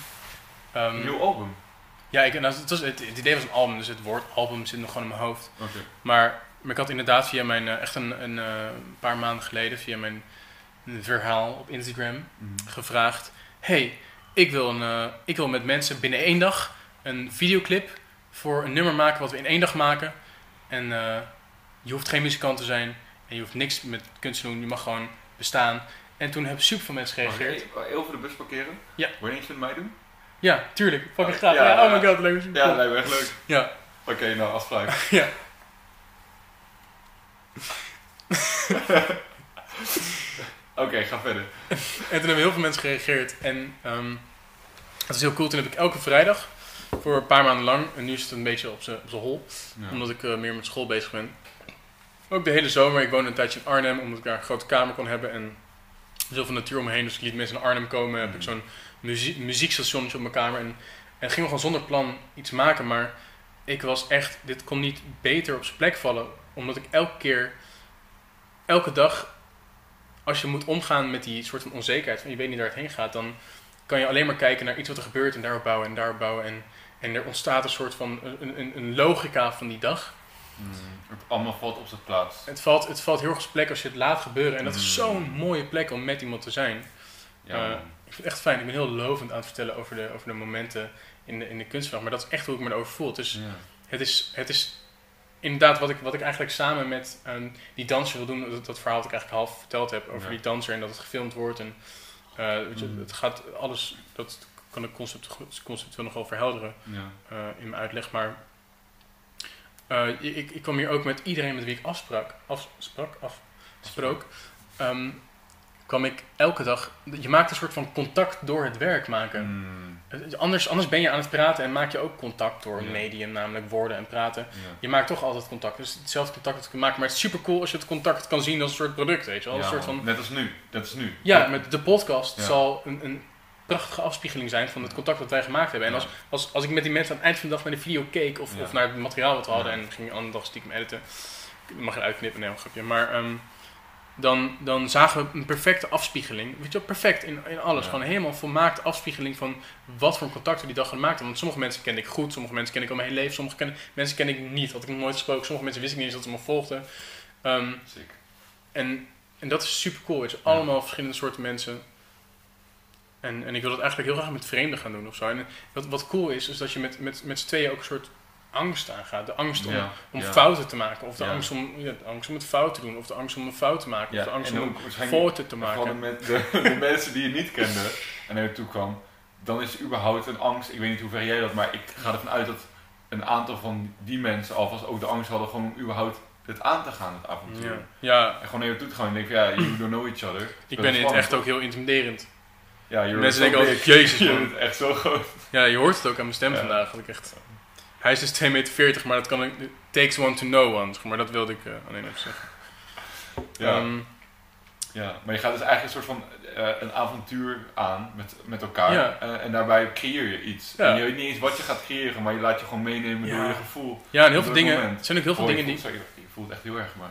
Ehm, Een nieuw album? ja, ik, nou, het, was, het, het idee was een album, dus het woord album zit nog gewoon in mijn hoofd. Oké. Maar, maar ik had inderdaad via mijn, eh, echt een, een eh, paar maanden geleden, via mijn verhaal op Instagram, Mhm. gevraagd: Hey, ik wil, een, eh, ik wil met mensen binnen één dag een videoclip voor een nummer maken wat we in één dag maken. En je hoeft geen muzikant te zijn en je hoeft niks met kunst te doen, je mag gewoon bestaan. En toen hebben super veel mensen Mag gereageerd. heel voor de bus parkeren? Ja. Wil je met mij doen? Ja, tuurlijk, fucking graag. Ja, Ja, oh my god, leuk. Ja, lijkt me echt leuk. Ja. Oké, nou, afspraak. Ja. Oké, ga verder. En toen hebben heel veel mensen gereageerd. En ehm het was heel cool. Toen heb ik elke vrijdag voor een paar maanden lang, en nu is het een beetje op zijn hol, Ja. omdat ik eh, meer met school bezig ben. Ook de hele zomer. Ik woonde een tijdje in Arnhem, omdat ik daar een grote kamer kon hebben en zoveel natuur om me heen. Dus ik liet mensen naar Arnhem komen. Heb ik zo'n muzie muziekstationnetje op mijn kamer. En, en gingen we gewoon zonder plan iets maken. Maar ik was echt, dit kon niet beter op zijn plek vallen. Omdat ik elke keer, elke dag, als je moet omgaan met die soort van onzekerheid, van je weet niet waar het heen gaat, dan kan je alleen maar kijken naar iets wat er gebeurt en daarop bouwen en daarop bouwen. En, en er ontstaat een soort van een, een, een logica van die dag. Mm, Het allemaal valt op zijn plaats. Het valt, het valt heel erg op zijn plek als je het laat gebeuren. En dat is Mm. zo'n mooie plek om met iemand te zijn. Ja, Eh. Ik vind het echt fijn. Ik ben heel lovend aan het vertellen over de, over de momenten in de, in de kunstvraag. Maar dat is echt hoe ik me erover voel. Dus Ja. het is, het is inderdaad wat ik, wat ik eigenlijk samen met ehm, die danser wil doen. Dat, dat verhaal dat ik eigenlijk half verteld heb over Ja. die danser en dat het gefilmd wordt. En eh, weet je, Mm. het gaat alles, dat kan ik concept, conceptueel nog wel verhelderen Ja. eh, in mijn uitleg. Maar eh, ik, ik kwam hier ook met iedereen met wie ik afsprak, afsprak, afsprook. ehm, kwam ik elke dag. Je maakt een soort van contact door het werk maken. Mm, Eh, Anders, anders ben je aan het praten en maak je ook contact door een medium, namelijk woorden en praten. Je maakt toch altijd contact. Dus hetzelfde contact dat je maken. Maar het is super cool als je het contact kan zien als een soort product, weet je wel. Ja, een soort van, Net als nu. Net als nu. ja, met de podcast Ja. zal een, een prachtige afspiegeling zijn van het contact dat wij gemaakt hebben. En als, als, als ik met die mensen aan het eind van de dag naar de video keek of, Ja. of naar het materiaal wat we hadden en ging een andere dag stiekem editen, ik mag je uitknippen, nee, een grapje. Maar ehm, dan, dan zagen we een perfecte afspiegeling. Weet je wel, perfect in, in alles. Ja. Gewoon helemaal volmaakte afspiegeling van wat voor contacten die dag gemaakt hebben. Want sommige mensen kende ik goed, sommige mensen ken ik al mijn hele leven, sommige ken, mensen ken ik niet, had ik nog nooit gesproken. Sommige mensen wist ik niet eens dat ze me volgden. Ehm, en, en dat is super cool. Weet je, Ja. allemaal verschillende soorten mensen. En, en ik wil dat eigenlijk heel graag met vreemden gaan doen of zo. En wat, wat cool is, is dat je met, met, met z'n tweeën ook een soort angst aangaat. De angst om, Ja, om ja. fouten te maken. Of de, Ja. angst om, de angst om het fout te doen. Of de angst om een fout te maken. Of de angst om foto te maken. met de, de mensen die je niet kende en naar je toe kwam, dan is er überhaupt een angst. Ik weet niet hoe ver jij dat, maar ik ga ervan uit dat een aantal van die mensen alvast ook de angst hadden gewoon om überhaupt het aan te gaan, het avontuur. Ja. En gewoon naar je toe te gaan en denk van ja, you don't know each other. ik ben in het echt ook heel intimiderend. Ja, Mensen denken altijd, jezus man. echt zo groot. Ja, je hoort het ook aan mijn stem vandaag. Dat ik echt... Hij is dus 2,40 meter, maar dat kan ik... Takes one to know one, zeg maar. Dat wilde ik eh, alleen even zeggen. Ja, Ehm, ja, maar je gaat dus eigenlijk een soort van eh, een avontuur aan met, met elkaar. Ja. Eh, en daarbij creëer je iets. Ja. En je weet niet eens wat je gaat creëren, maar je laat je gewoon meenemen Ja. door je gevoel. ja, en heel veel dingen... moment. Er zijn ook heel veel Oh, je dingen die... voelt, sorry, je voelt het echt heel erg, maar...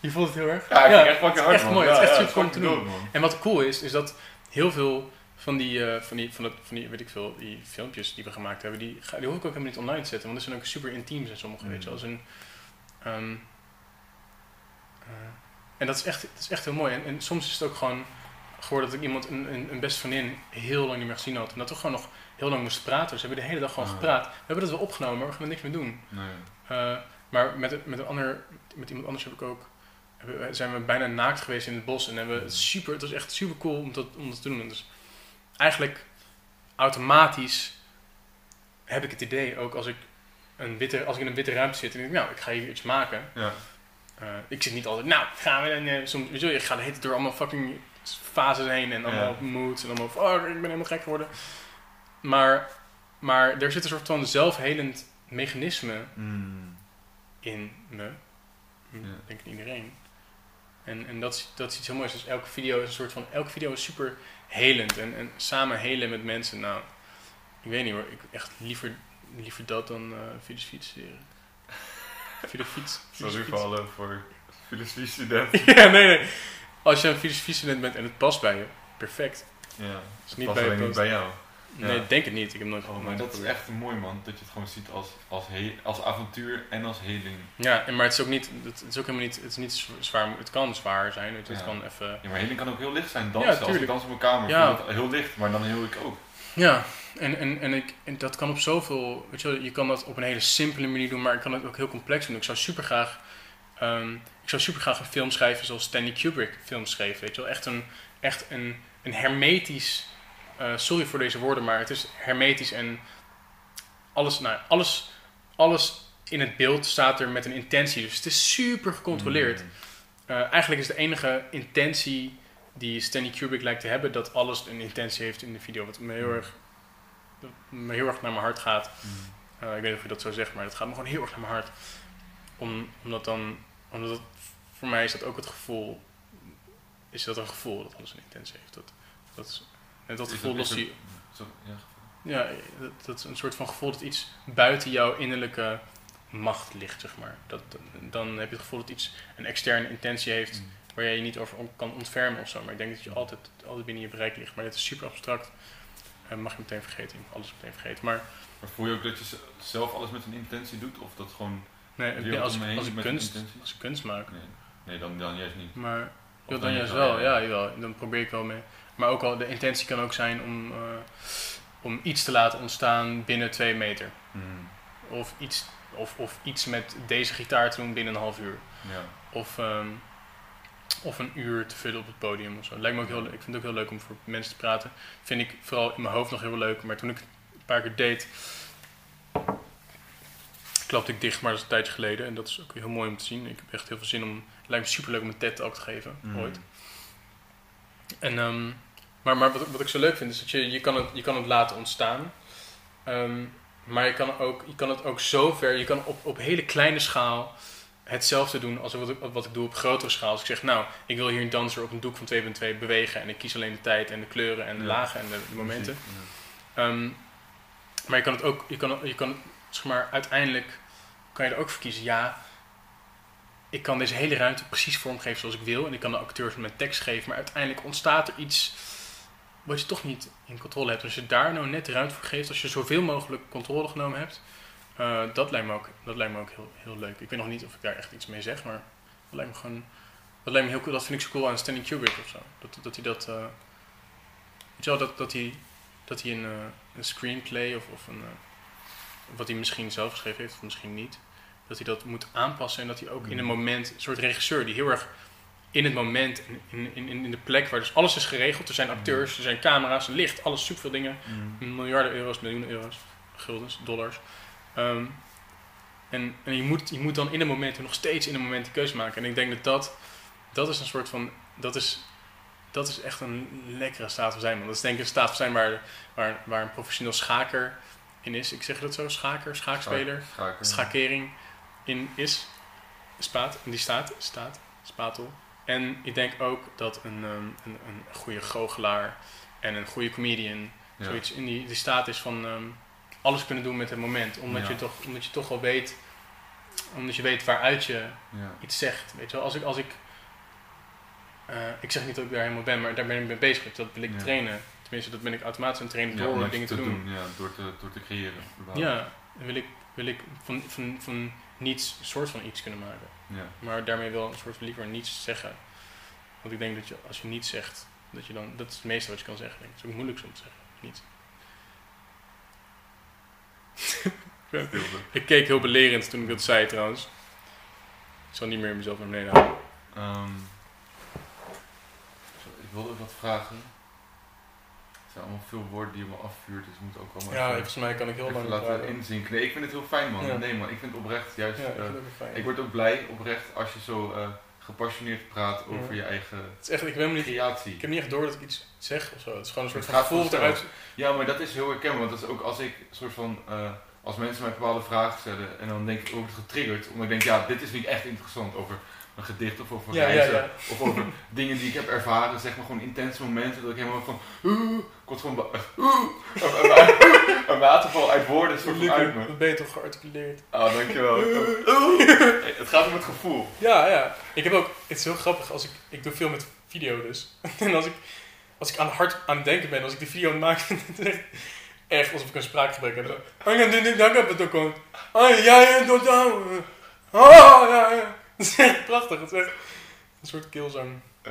Je voelt het heel erg? Ja, ik vind het echt fucking het is hard, echt mooi. Ja, het is echt ja, super om te doen. En wat cool is, is dat heel veel van die, eh, van die, van dat, van die, weet ik veel, die filmpjes die we gemaakt hebben, die, ga- die hoef ik ook helemaal niet online te zetten, want die zijn ook super intiem zijn sommige, weet je wel. Als een, eh, en dat is, echt, dat is echt heel mooi. En, en soms is het ook gewoon geworden dat ik iemand, een, een, een beste vriendin, heel lang niet meer gezien had. En dat we gewoon nog heel lang moesten praten. Dus we hebben de hele dag gewoon Ah. gepraat. We hebben dat wel opgenomen, maar we gaan er niks meer doen. Nee. Eh, maar met, met, een ander, met iemand anders heb ik ook, zijn we bijna naakt geweest in het bos. En hebben het super, het was echt super cool om dat, om dat te doen. En dus eigenlijk automatisch heb ik het idee, ook als ik, een witte, als ik in een witte ruimte zit en ik denk, nou, ik ga hier iets maken. Ja. Eh, ik zit niet altijd, nou, gaan we dan, eh, soms, weet je de hele tijd door allemaal fucking fases heen en allemaal Ja. moods en allemaal, oh, ik ben helemaal gek geworden. Maar, maar er zit een soort van zelfhelend mechanisme Mm. in me. Hm, Ja. Denk ik iedereen. En, en dat, is, dat is iets heel moois. Dus elke video is een soort van. Elke video is super helend. En, en samen helen met mensen. Nou, ik weet niet hoor. Ik echt liever, liever dat dan uh, filosofie studeren. Filofiets. Sorry voor alle voor filosofie-studenten. ja, nee, nee. Als je een filosofie-student bent en het past bij je, perfect. Ja, is niet pas bij je alleen niet bij jou. Nee, ik denk het niet. Ik heb nooit Oh, maar dat is echt mooi man, dat je het gewoon ziet als, als, he- als avontuur en als heling. Ja, en, maar het is ook niet. Het is ook helemaal niet. Het is niet zw- zwaar. Het kan zwaar zijn. Het kan even. Ja, maar heling kan ook heel licht zijn. Dansen, Ja, als ik dans op mijn kamer, Ja. heel licht, maar dan heel ik ook. Ja, en, en, en, ik, en dat kan op zoveel. Weet je, wel, je kan dat op een hele simpele manier doen, maar ik kan het ook heel complex doen. Ik zou super graag. ik zou super graag een film schrijven zoals Stanley Kubrick films schreef. Weet je wel, echt een, echt een, een hermetisch. Eh, sorry voor deze woorden, maar het is hermetisch en alles, nou, alles, alles in het beeld staat er met een intentie. Dus het is super gecontroleerd. Mm. Eh, eigenlijk is de enige intentie die Stanley Kubrick lijkt te hebben, dat alles een intentie heeft in de video. Wat me heel erg, dat me heel erg naar mijn hart gaat. Mm. Eh, ik weet niet of je dat zo zegt, maar het gaat me gewoon heel erg naar mijn hart. Om, omdat dan, omdat het, voor mij is dat ook het gevoel, is dat een gevoel dat alles een intentie heeft. Dat, dat, is- en dat gevoel lost je, ja, dat, dat is een soort van gevoel dat iets buiten jouw innerlijke macht ligt, zeg maar. Dat, dan heb je het gevoel dat iets een externe intentie heeft Mm. waar jij je niet over kan ontfermen of zo. Maar ik denk dat je altijd, altijd binnen je bereik ligt. Maar dit is super abstract. Eh, mag je meteen vergeten. Alles meteen vergeten. Maar Maar voel je ook dat je zelf alles met een intentie doet? Of dat gewoon... nee, als, ik, als, ik kunst, als ik kunst maak. Nee, nee dan, dan juist niet. Maar dan juist oh, wel. Ja, jawel. Dan probeer ik wel mee. Maar ook al, de intentie kan ook zijn om, eh, om iets te laten ontstaan binnen twee meter. Mm. Of iets, of, of iets met deze gitaar te doen binnen een half uur. Ja. Of, ehm, of een uur te vullen op het podium of zo. Lijkt me ook heel, ik vind het ook heel leuk om voor mensen te praten. Vind ik vooral in mijn hoofd nog heel leuk. Maar toen ik het een paar keer deed, klapte ik dicht, maar dat is een tijdje geleden. En dat is ook heel mooi om te zien. Ik heb echt heel veel zin om... Het lijkt me super leuk om een TED-talk te geven, Mm. ooit. En, ehm, maar maar wat, wat ik zo leuk vind, is dat je, je, kan, het, je kan het laten ontstaan. Ehm, maar je kan, ook, je kan het ook zo ver, je kan op, op hele kleine schaal hetzelfde doen als wat ik, wat ik doe op grotere schaal. Als ik zeg, nou, ik wil hier een danser op een doek van 2 x 2 bewegen en ik kies alleen de tijd en de kleuren en de Ja. lagen en de, de momenten. Ja. Ehm, maar je kan het ook, je kan, je kan, zeg maar, uiteindelijk kan je er ook voor kiezen, ja, ik kan deze hele ruimte precies vormgeven zoals ik wil en ik kan de acteurs mijn tekst geven, maar uiteindelijk ontstaat er iets wat je toch niet in controle hebt. Als je daar nou net ruimte voor geeft, als je zoveel mogelijk controle genomen hebt, eh, dat lijkt me ook, dat lijkt me ook heel, heel leuk. Ik weet nog niet of ik daar echt iets mee zeg, maar dat lijkt me gewoon, dat lijkt me heel cool. Dat vind ik zo cool aan Stanley Kubrick of zo. Dat, dat hij dat, eh, weet je wel, dat, dat hij, dat hij een, eh, een screenplay of, of een, wat hij misschien zelf geschreven heeft, of misschien niet, dat hij dat moet aanpassen en dat hij ook in een Mm. moment, een soort regisseur die heel erg in het moment, in, in, in, de plek waar dus alles is geregeld, er zijn acteurs, er zijn camera's, licht, alles, superveel dingen, miljarden euro's, miljoenen euro's, guldens, dollars. Ehm, en en je, moet, je moet dan in een moment, nog steeds in een moment die keuze maken. En ik denk dat dat, dat is een soort van, dat is, dat is echt een lekkere staat van zijn. Man. Dat is denk ik een staat van zijn waar, waar, waar een professioneel schaker in is. Ik zeg dat zo, schaker, schaakspeler, schakering in is. Spaat, in die staat, staat, spatel. En ik denk ook dat een, ehm, een, een goede goochelaar en een goede comedian Ja. zoiets in die, die staat is van ehm, alles kunnen doen met het moment. Omdat, Ja. je toch, omdat je toch wel weet, omdat je weet waaruit je Ja. iets zegt. Weet je wel, als ik, als ik, eh, ik zeg niet dat ik daar helemaal ben, maar daar ben ik mee bezig. Dat wil ik trainen. Tenminste, dat ben ik automatisch aan het trainen door dingen te doen. Ja, door te, door te creëren. Ja, dan wil ik, wil ik van, van, van niets een soort van iets kunnen maken. Ja. Maar daarmee wel een soort van liever niets zeggen. Want ik denk dat je, als je niets zegt, dat je dan, dat is het meeste wat je kan zeggen. Denk ik. Het is ook moeilijk om te zeggen. Niet. Ik keek heel belerend toen ik dat zei trouwens. Ik zal niet meer mezelf naar beneden houden. Ehm, ik wilde wat vragen. Het zijn allemaal veel woorden die je me afvuurt, dus je moet ook allemaal Ja, even, volgens mij kan ik heel lang laten praten. inzinken. Nee, ik vind het heel fijn man. Ja. Nee man, ik vind het oprecht juist... Ja, ik eh, vind het ook fijn. ik word ook blij oprecht als je zo eh, gepassioneerd praat over Ja. je eigen Het is echt, ik, ben niet, creatie. ik heb niet echt door dat ik iets zeg of zo. Het is gewoon een soort Het van gevoel eruit. Ja, maar dat is heel herkenbaar, want dat is ook als ik soort van, eh, als mensen mij bepaalde vragen stellen en dan denk ik, word ik getriggerd, omdat ik denk, ja, dit is ik echt interessant over een gedicht of over Ja, reizen, ja. of over dingen die ik heb ervaren, zeg maar gewoon intense momenten, dat ik helemaal van, ik word gewoon, een- waterval uit woorden soort van uit me. Dat ben je toch gearticuleerd. Ah, dankjewel. Hey, Het gaat om het gevoel. Ja, ja. Ik heb ook, het is heel grappig, als ik, ik doe veel met video dus. En als ik, als ik aan hard aan het denken ben, als ik de video het maken ben, het is echt, echt alsof ik een spraakgebrek heb. Ah, ja, dit, dit, dat heb het ook al. Ah, ja, ja, dat, dat. Ah, ja, ja. Het is echt prachtig. Het is echt een soort keelzang. Ja.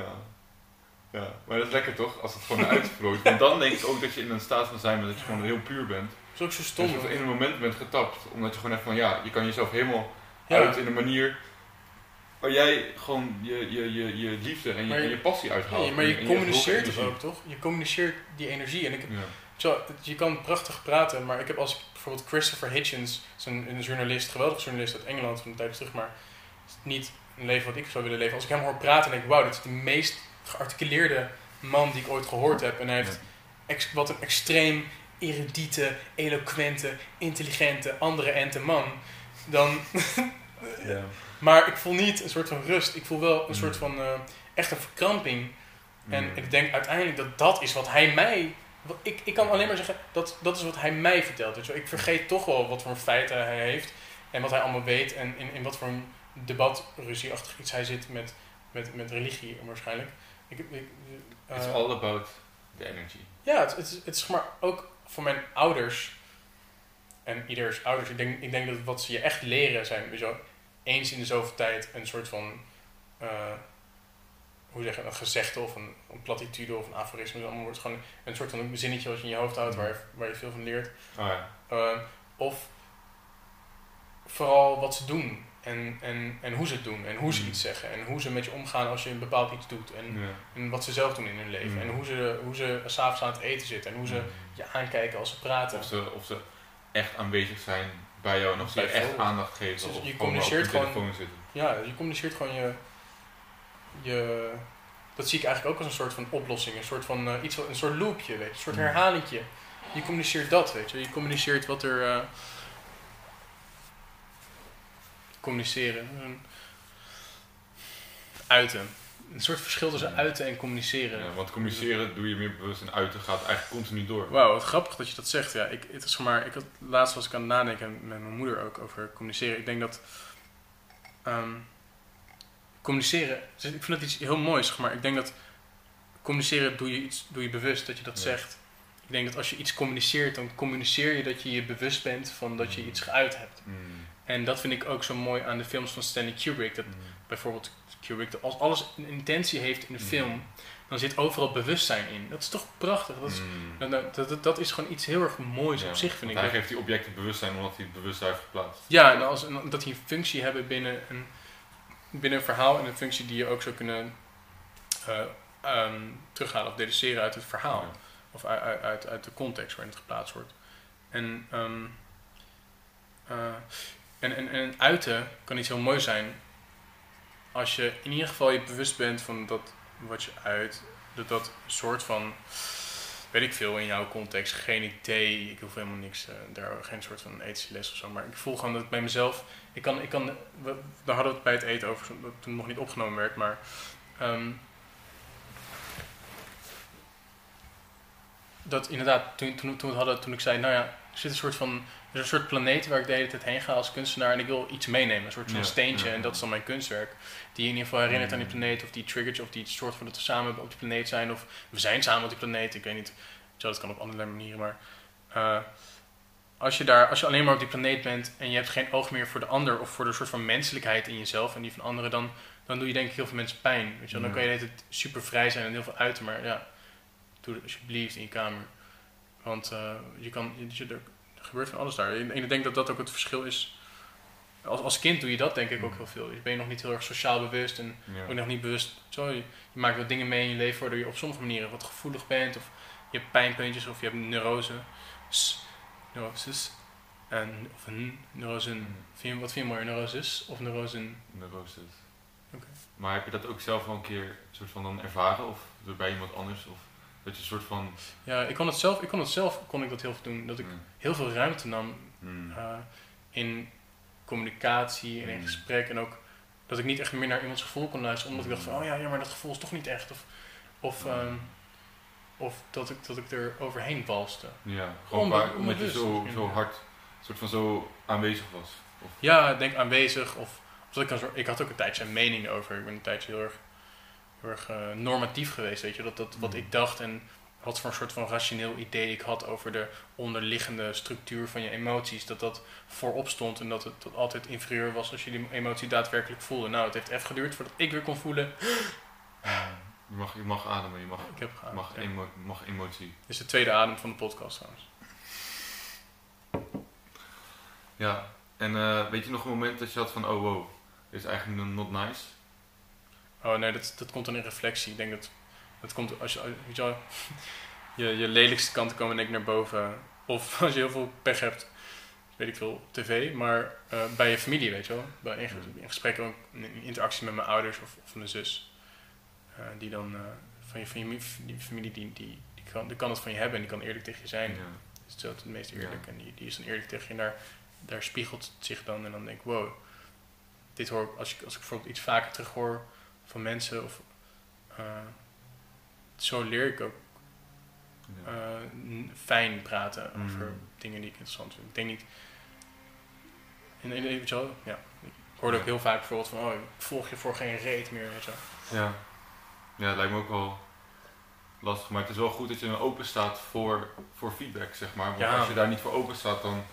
Ja, maar dat is lekker toch, als het gewoon uitvloeit. Want dan denk ik ook dat je in een staat van zijn bent, dat je gewoon heel puur bent. Het is ook zo Dat stom. je in een moment bent getapt, omdat je gewoon echt van ja, je kan jezelf helemaal Ja. uit in een manier waar jij gewoon je, je, je, je liefde en je, je- en je passie uithaalt. Maar je en communiceert het ook, toch? Je communiceert die energie. En ik, Ja. Zo, je kan prachtig praten, maar ik heb als ik bijvoorbeeld Christopher Hitchens, een, een journalist, geweldig journalist uit Engeland van tijd terug, maar het is niet een leven wat ik zou willen leven. Als ik hem hoor praten, denk ik, wauw, dit is de meest gearticuleerde man die ik ooit gehoord heb. En hij heeft ex- wat een extreem erudite, eloquente, intelligente, andere ente man. Dan, Ja. maar ik voel niet een soort van rust. Ik voel wel een Mm. soort van eh, echt een verkramping. En Mm. ik denk uiteindelijk dat dat is wat hij mij. wat- Ik, ik kan alleen maar zeggen dat dat is wat hij mij vertelt. wel. Ik vergeet toch wel wat voor feiten hij heeft en wat hij allemaal weet en in, in wat voor een debat, ruzieachtig iets hij zit met, met, met religie waarschijnlijk. Ik, ik, eh, It's all about the energy. ja, het, het, is- het is maar ook voor mijn ouders en ieders ouders. Ik denk, ik denk dat wat ze je echt leren zijn, wel, eens in de zoveel tijd een soort van, eh, hoe zeg je, een gezegde of een, een platitude of een aforisme. Dat allemaal wordt gewoon een soort van een zinnetje wat je in je hoofd houdt waar je, waar je veel van leert. Oh ja. Eh, of vooral wat ze doen en, en, en hoe ze het doen en hoe ze Mm. iets zeggen en hoe ze met je omgaan als je een bepaald iets doet en, ja. en wat ze zelf doen in hun leven Mm. en hoe ze, hoe ze s'avonds aan het eten zitten en hoe ze je aankijken als ze praten. Of ze, of ze echt aanwezig zijn bij jou en of ze je echt aandacht geven. Dus of je communiceert gewoon- zitten. Ja, je communiceert gewoon je, je... Dat zie ik eigenlijk ook als een soort van oplossing. Een soort van eh, iets, een soort loopje, weet je. Een soort Mm. herhalingje. Je communiceert dat, weet je. Je communiceert wat er... eh, communiceren. Een- uiten. Een soort verschil tussen Ja. uiten en communiceren. Ja, want communiceren doe je meer bewust en uiten gaat eigenlijk continu door. Wauw, wat grappig dat je dat zegt. Ja, ik, het is maar, ik had, laatst was ik aan het nadenken met mijn moeder ook over communiceren. Ik denk dat ehm, communiceren, dus ik vind dat iets heel moois, zeg maar. Ik denk dat communiceren doe je, iets, doe je bewust dat je dat Ja. zegt. Ik denk dat als je iets communiceert, dan communiceer je dat je je bewust bent van dat je Mm. iets geuit hebt. Mm. En dat vind ik ook zo mooi aan de films van Stanley Kubrick. Dat Mm. bijvoorbeeld Kubrick, dat als alles een intentie heeft in een Mm. film, dan zit overal bewustzijn in. Dat is toch prachtig? Dat is, Mm. dat, dat, is gewoon iets heel erg moois Ja, op zich, vind ik. Hij geeft die objecten bewustzijn omdat hij het bewust heeft geplaatst. Ja, en als, en dat die een functie hebben binnen een, binnen een verhaal en een functie die je ook zou kunnen eh, ehm, terughalen of deduceren uit het verhaal. Ja. Of uit, uit, uit, de context waarin het geplaatst wordt. En, ehm, eh, en, en, en uiten kan iets heel mooi zijn als je in ieder geval je bewust bent van dat wat je uit, dat dat soort van, weet ik veel in jouw context, geen idee, ik hoef helemaal niks, eh, daar geen soort van ethische les of zo, maar ik voel gewoon dat bij mezelf, ik kan, ik kan we, daar hadden we het bij het eten over, toen nog niet opgenomen werd, maar ehm, dat inderdaad, toen, toen, toen, hadden, toen ik zei, nou ja, er zit een soort van, is een soort planeet waar ik de hele tijd heen ga als kunstenaar en ik wil iets meenemen, een soort van Ja, steentje ja, en dat is dan mijn kunstwerk. Die je in ieder geval herinnert aan die Mm. planeet of die triggert je of die soort van dat we samen op die planeet zijn of we zijn samen op die planeet, ik weet niet, zo, dat kan op allerlei manieren, maar eh, als je daar, als je alleen maar op die planeet bent en je hebt geen oog meer voor de ander of voor de soort van menselijkheid in jezelf en die van anderen, dan, dan doe je denk ik heel veel mensen pijn. Weet je? Dan kan je de hele tijd super vrij zijn en heel veel uiten, maar ja, doe het alsjeblieft in je kamer. Want eh, je kan, je, je- er gebeurt van alles daar. En ik denk dat dat ook het verschil is. Als, als kind doe je dat denk ik ook Mhm. heel veel. Je ben je nog niet heel erg sociaal bewust en Ja. ook nog niet bewust. Zo, je, je maakt wat dingen mee in je leven waardoor je op sommige manieren wat gevoelig bent. Of je hebt pijnpuntjes of je hebt neurose. Neuroses. En, of een neurose. Mhm. Vind je, wat vind je mooier, neuroses of neurosen? Neuroses. Oké. Maar heb je dat ook zelf wel een keer soort van dan ervaren? Of door bij iemand anders? Of dat je een soort van... Ja, ik kon het zelf, ik kon het zelf kon ik dat heel veel doen. Dat ik Mm. heel veel ruimte nam Mm. eh, in communicatie en in Mm. gesprek. En ook dat ik niet echt meer naar iemands gevoel kon luisteren. Omdat ik dacht van, oh ja, ja maar dat gevoel is toch niet echt. Of, of, ehm, of dat, ik, dat ik er overheen balste. Ja, gewoon Onbe- waar- omdat je onbewust zo, zo hard, soort van zo aanwezig was. Of, Ja, ik denk aanwezig. Of, of dat ik, een soort, ik had ook een tijdje een mening over. Ik ben een tijdje heel erg, heel erg eh, normatief geweest. Weet je? Dat, dat wat Mm. ik dacht en wat voor een soort van rationeel idee ik had over de onderliggende structuur van je emoties. Dat dat voorop stond en dat het dat altijd inferieur was als je die emotie daadwerkelijk voelde. Nou, het heeft even geduurd voordat ik weer kon voelen. je, mag, je mag ademen, je mag, Ik heb mag, ja. emo, mag emotie. Dit is de tweede adem van de podcast trouwens. Ja, en eh, weet je nog een moment dat je had van, oh wow, dit is eigenlijk not nice? Oh nee, dat, dat komt dan in reflectie. Ik denk dat dat komt als je, weet je, wel, je, je lelijkste kanten komen denk ik naar boven. Of als je heel veel pech hebt, weet ik veel, op tv. Maar eh, bij je familie, weet je wel. Bij, in, Mm. in gesprekken, in interactie met mijn ouders of, of mijn zus. Eh, die dan, eh, van je, van je mi- die familie, die, die, die, kan, die kan het van je hebben en die kan eerlijk tegen je zijn. Ja. Dat is zo het meest eerlijk. Ja. En die, die is dan eerlijk tegen je. En daar, daar spiegelt het zich dan. En dan denk ik, wow. Dit hoor als ik, als ik bijvoorbeeld iets vaker terug hoor van mensen. Of, eh, zo leer ik ook eh, fijn praten Mm. over dingen die ik interessant vind. Ik denk niet... En, en, wel, ja. Ik hoorde ook heel vaak bijvoorbeeld van... Oh, ik volg je voor geen reet meer, weet je. Ja. ja, het lijkt me ook wel lastig. Maar het is wel goed dat je dan open staat voor, voor feedback, zeg maar. Want Ja. als je daar niet voor open staat, dan,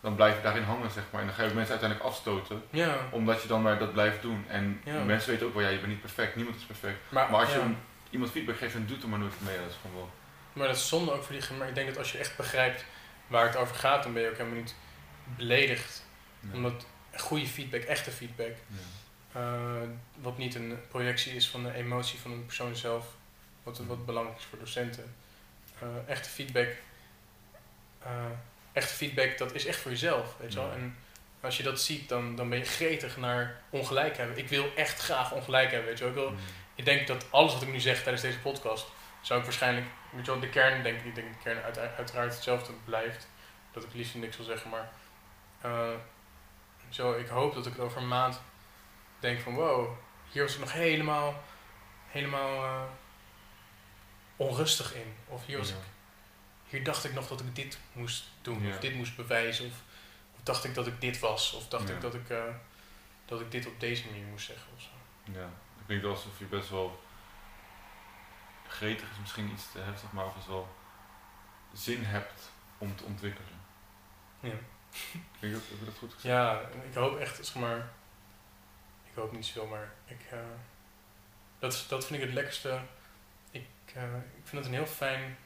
dan blijf je daarin hangen, zeg maar. En dan ga je ook mensen uiteindelijk afstoten. Ja. Omdat je dan maar dat blijft doen. En Ja. mensen weten ook wel, ja, je bent niet perfect. Niemand is perfect. Maar, Maar als je ja. iemand feedback geeft, dan doet er maar nooit mee. Dat is gewoon wel... Maar dat is zonde ook voor die... Maar ik denk dat als je echt begrijpt waar het over gaat... dan ben je ook helemaal niet beledigd. Omdat goede feedback, echte feedback... Ja. eh, wat niet een projectie is van de emotie van een persoon zelf... wat, wat belangrijk is voor docenten. Eh, echte feedback... eh, echte feedback, dat is echt voor jezelf, weet je wel. En als je dat ziet, dan, dan ben je gretig naar ongelijk hebben. Ik wil echt graag ongelijk hebben, weet je wel. Ik, wil, Mm. ik denk dat alles wat ik nu zeg tijdens deze podcast... zou ik waarschijnlijk... Weet je wel, de kern, denk ik, ik denk de kern uit, uiteraard hetzelfde blijft. Dat ik liefst niks wil zeggen, maar... eh, zo, ik hoop dat ik het over een maand denk van... Wow, hier was ik nog helemaal... Helemaal... eh, onrustig in. Of hier was Ja. ik hier dacht ik nog dat ik dit moest doen, Ja. of dit moest bewijzen, of, of dacht ik dat ik dit was, of dacht Ja. ik dat ik, eh, dat ik dit op deze manier moest zeggen. Of zo. Ja, ik denk wel alsof je best wel gretig is misschien iets te heftig, maar alvast wel zin hebt om te ontwikkelen. Ja. Ik denk dat, heb je dat goed gezegd? ja, ik hoop echt, zeg maar, ik hoop niet zoveel, maar ik, eh, dat, dat vind ik het lekkerste. Ik ik, eh, ik vind het een heel fijn...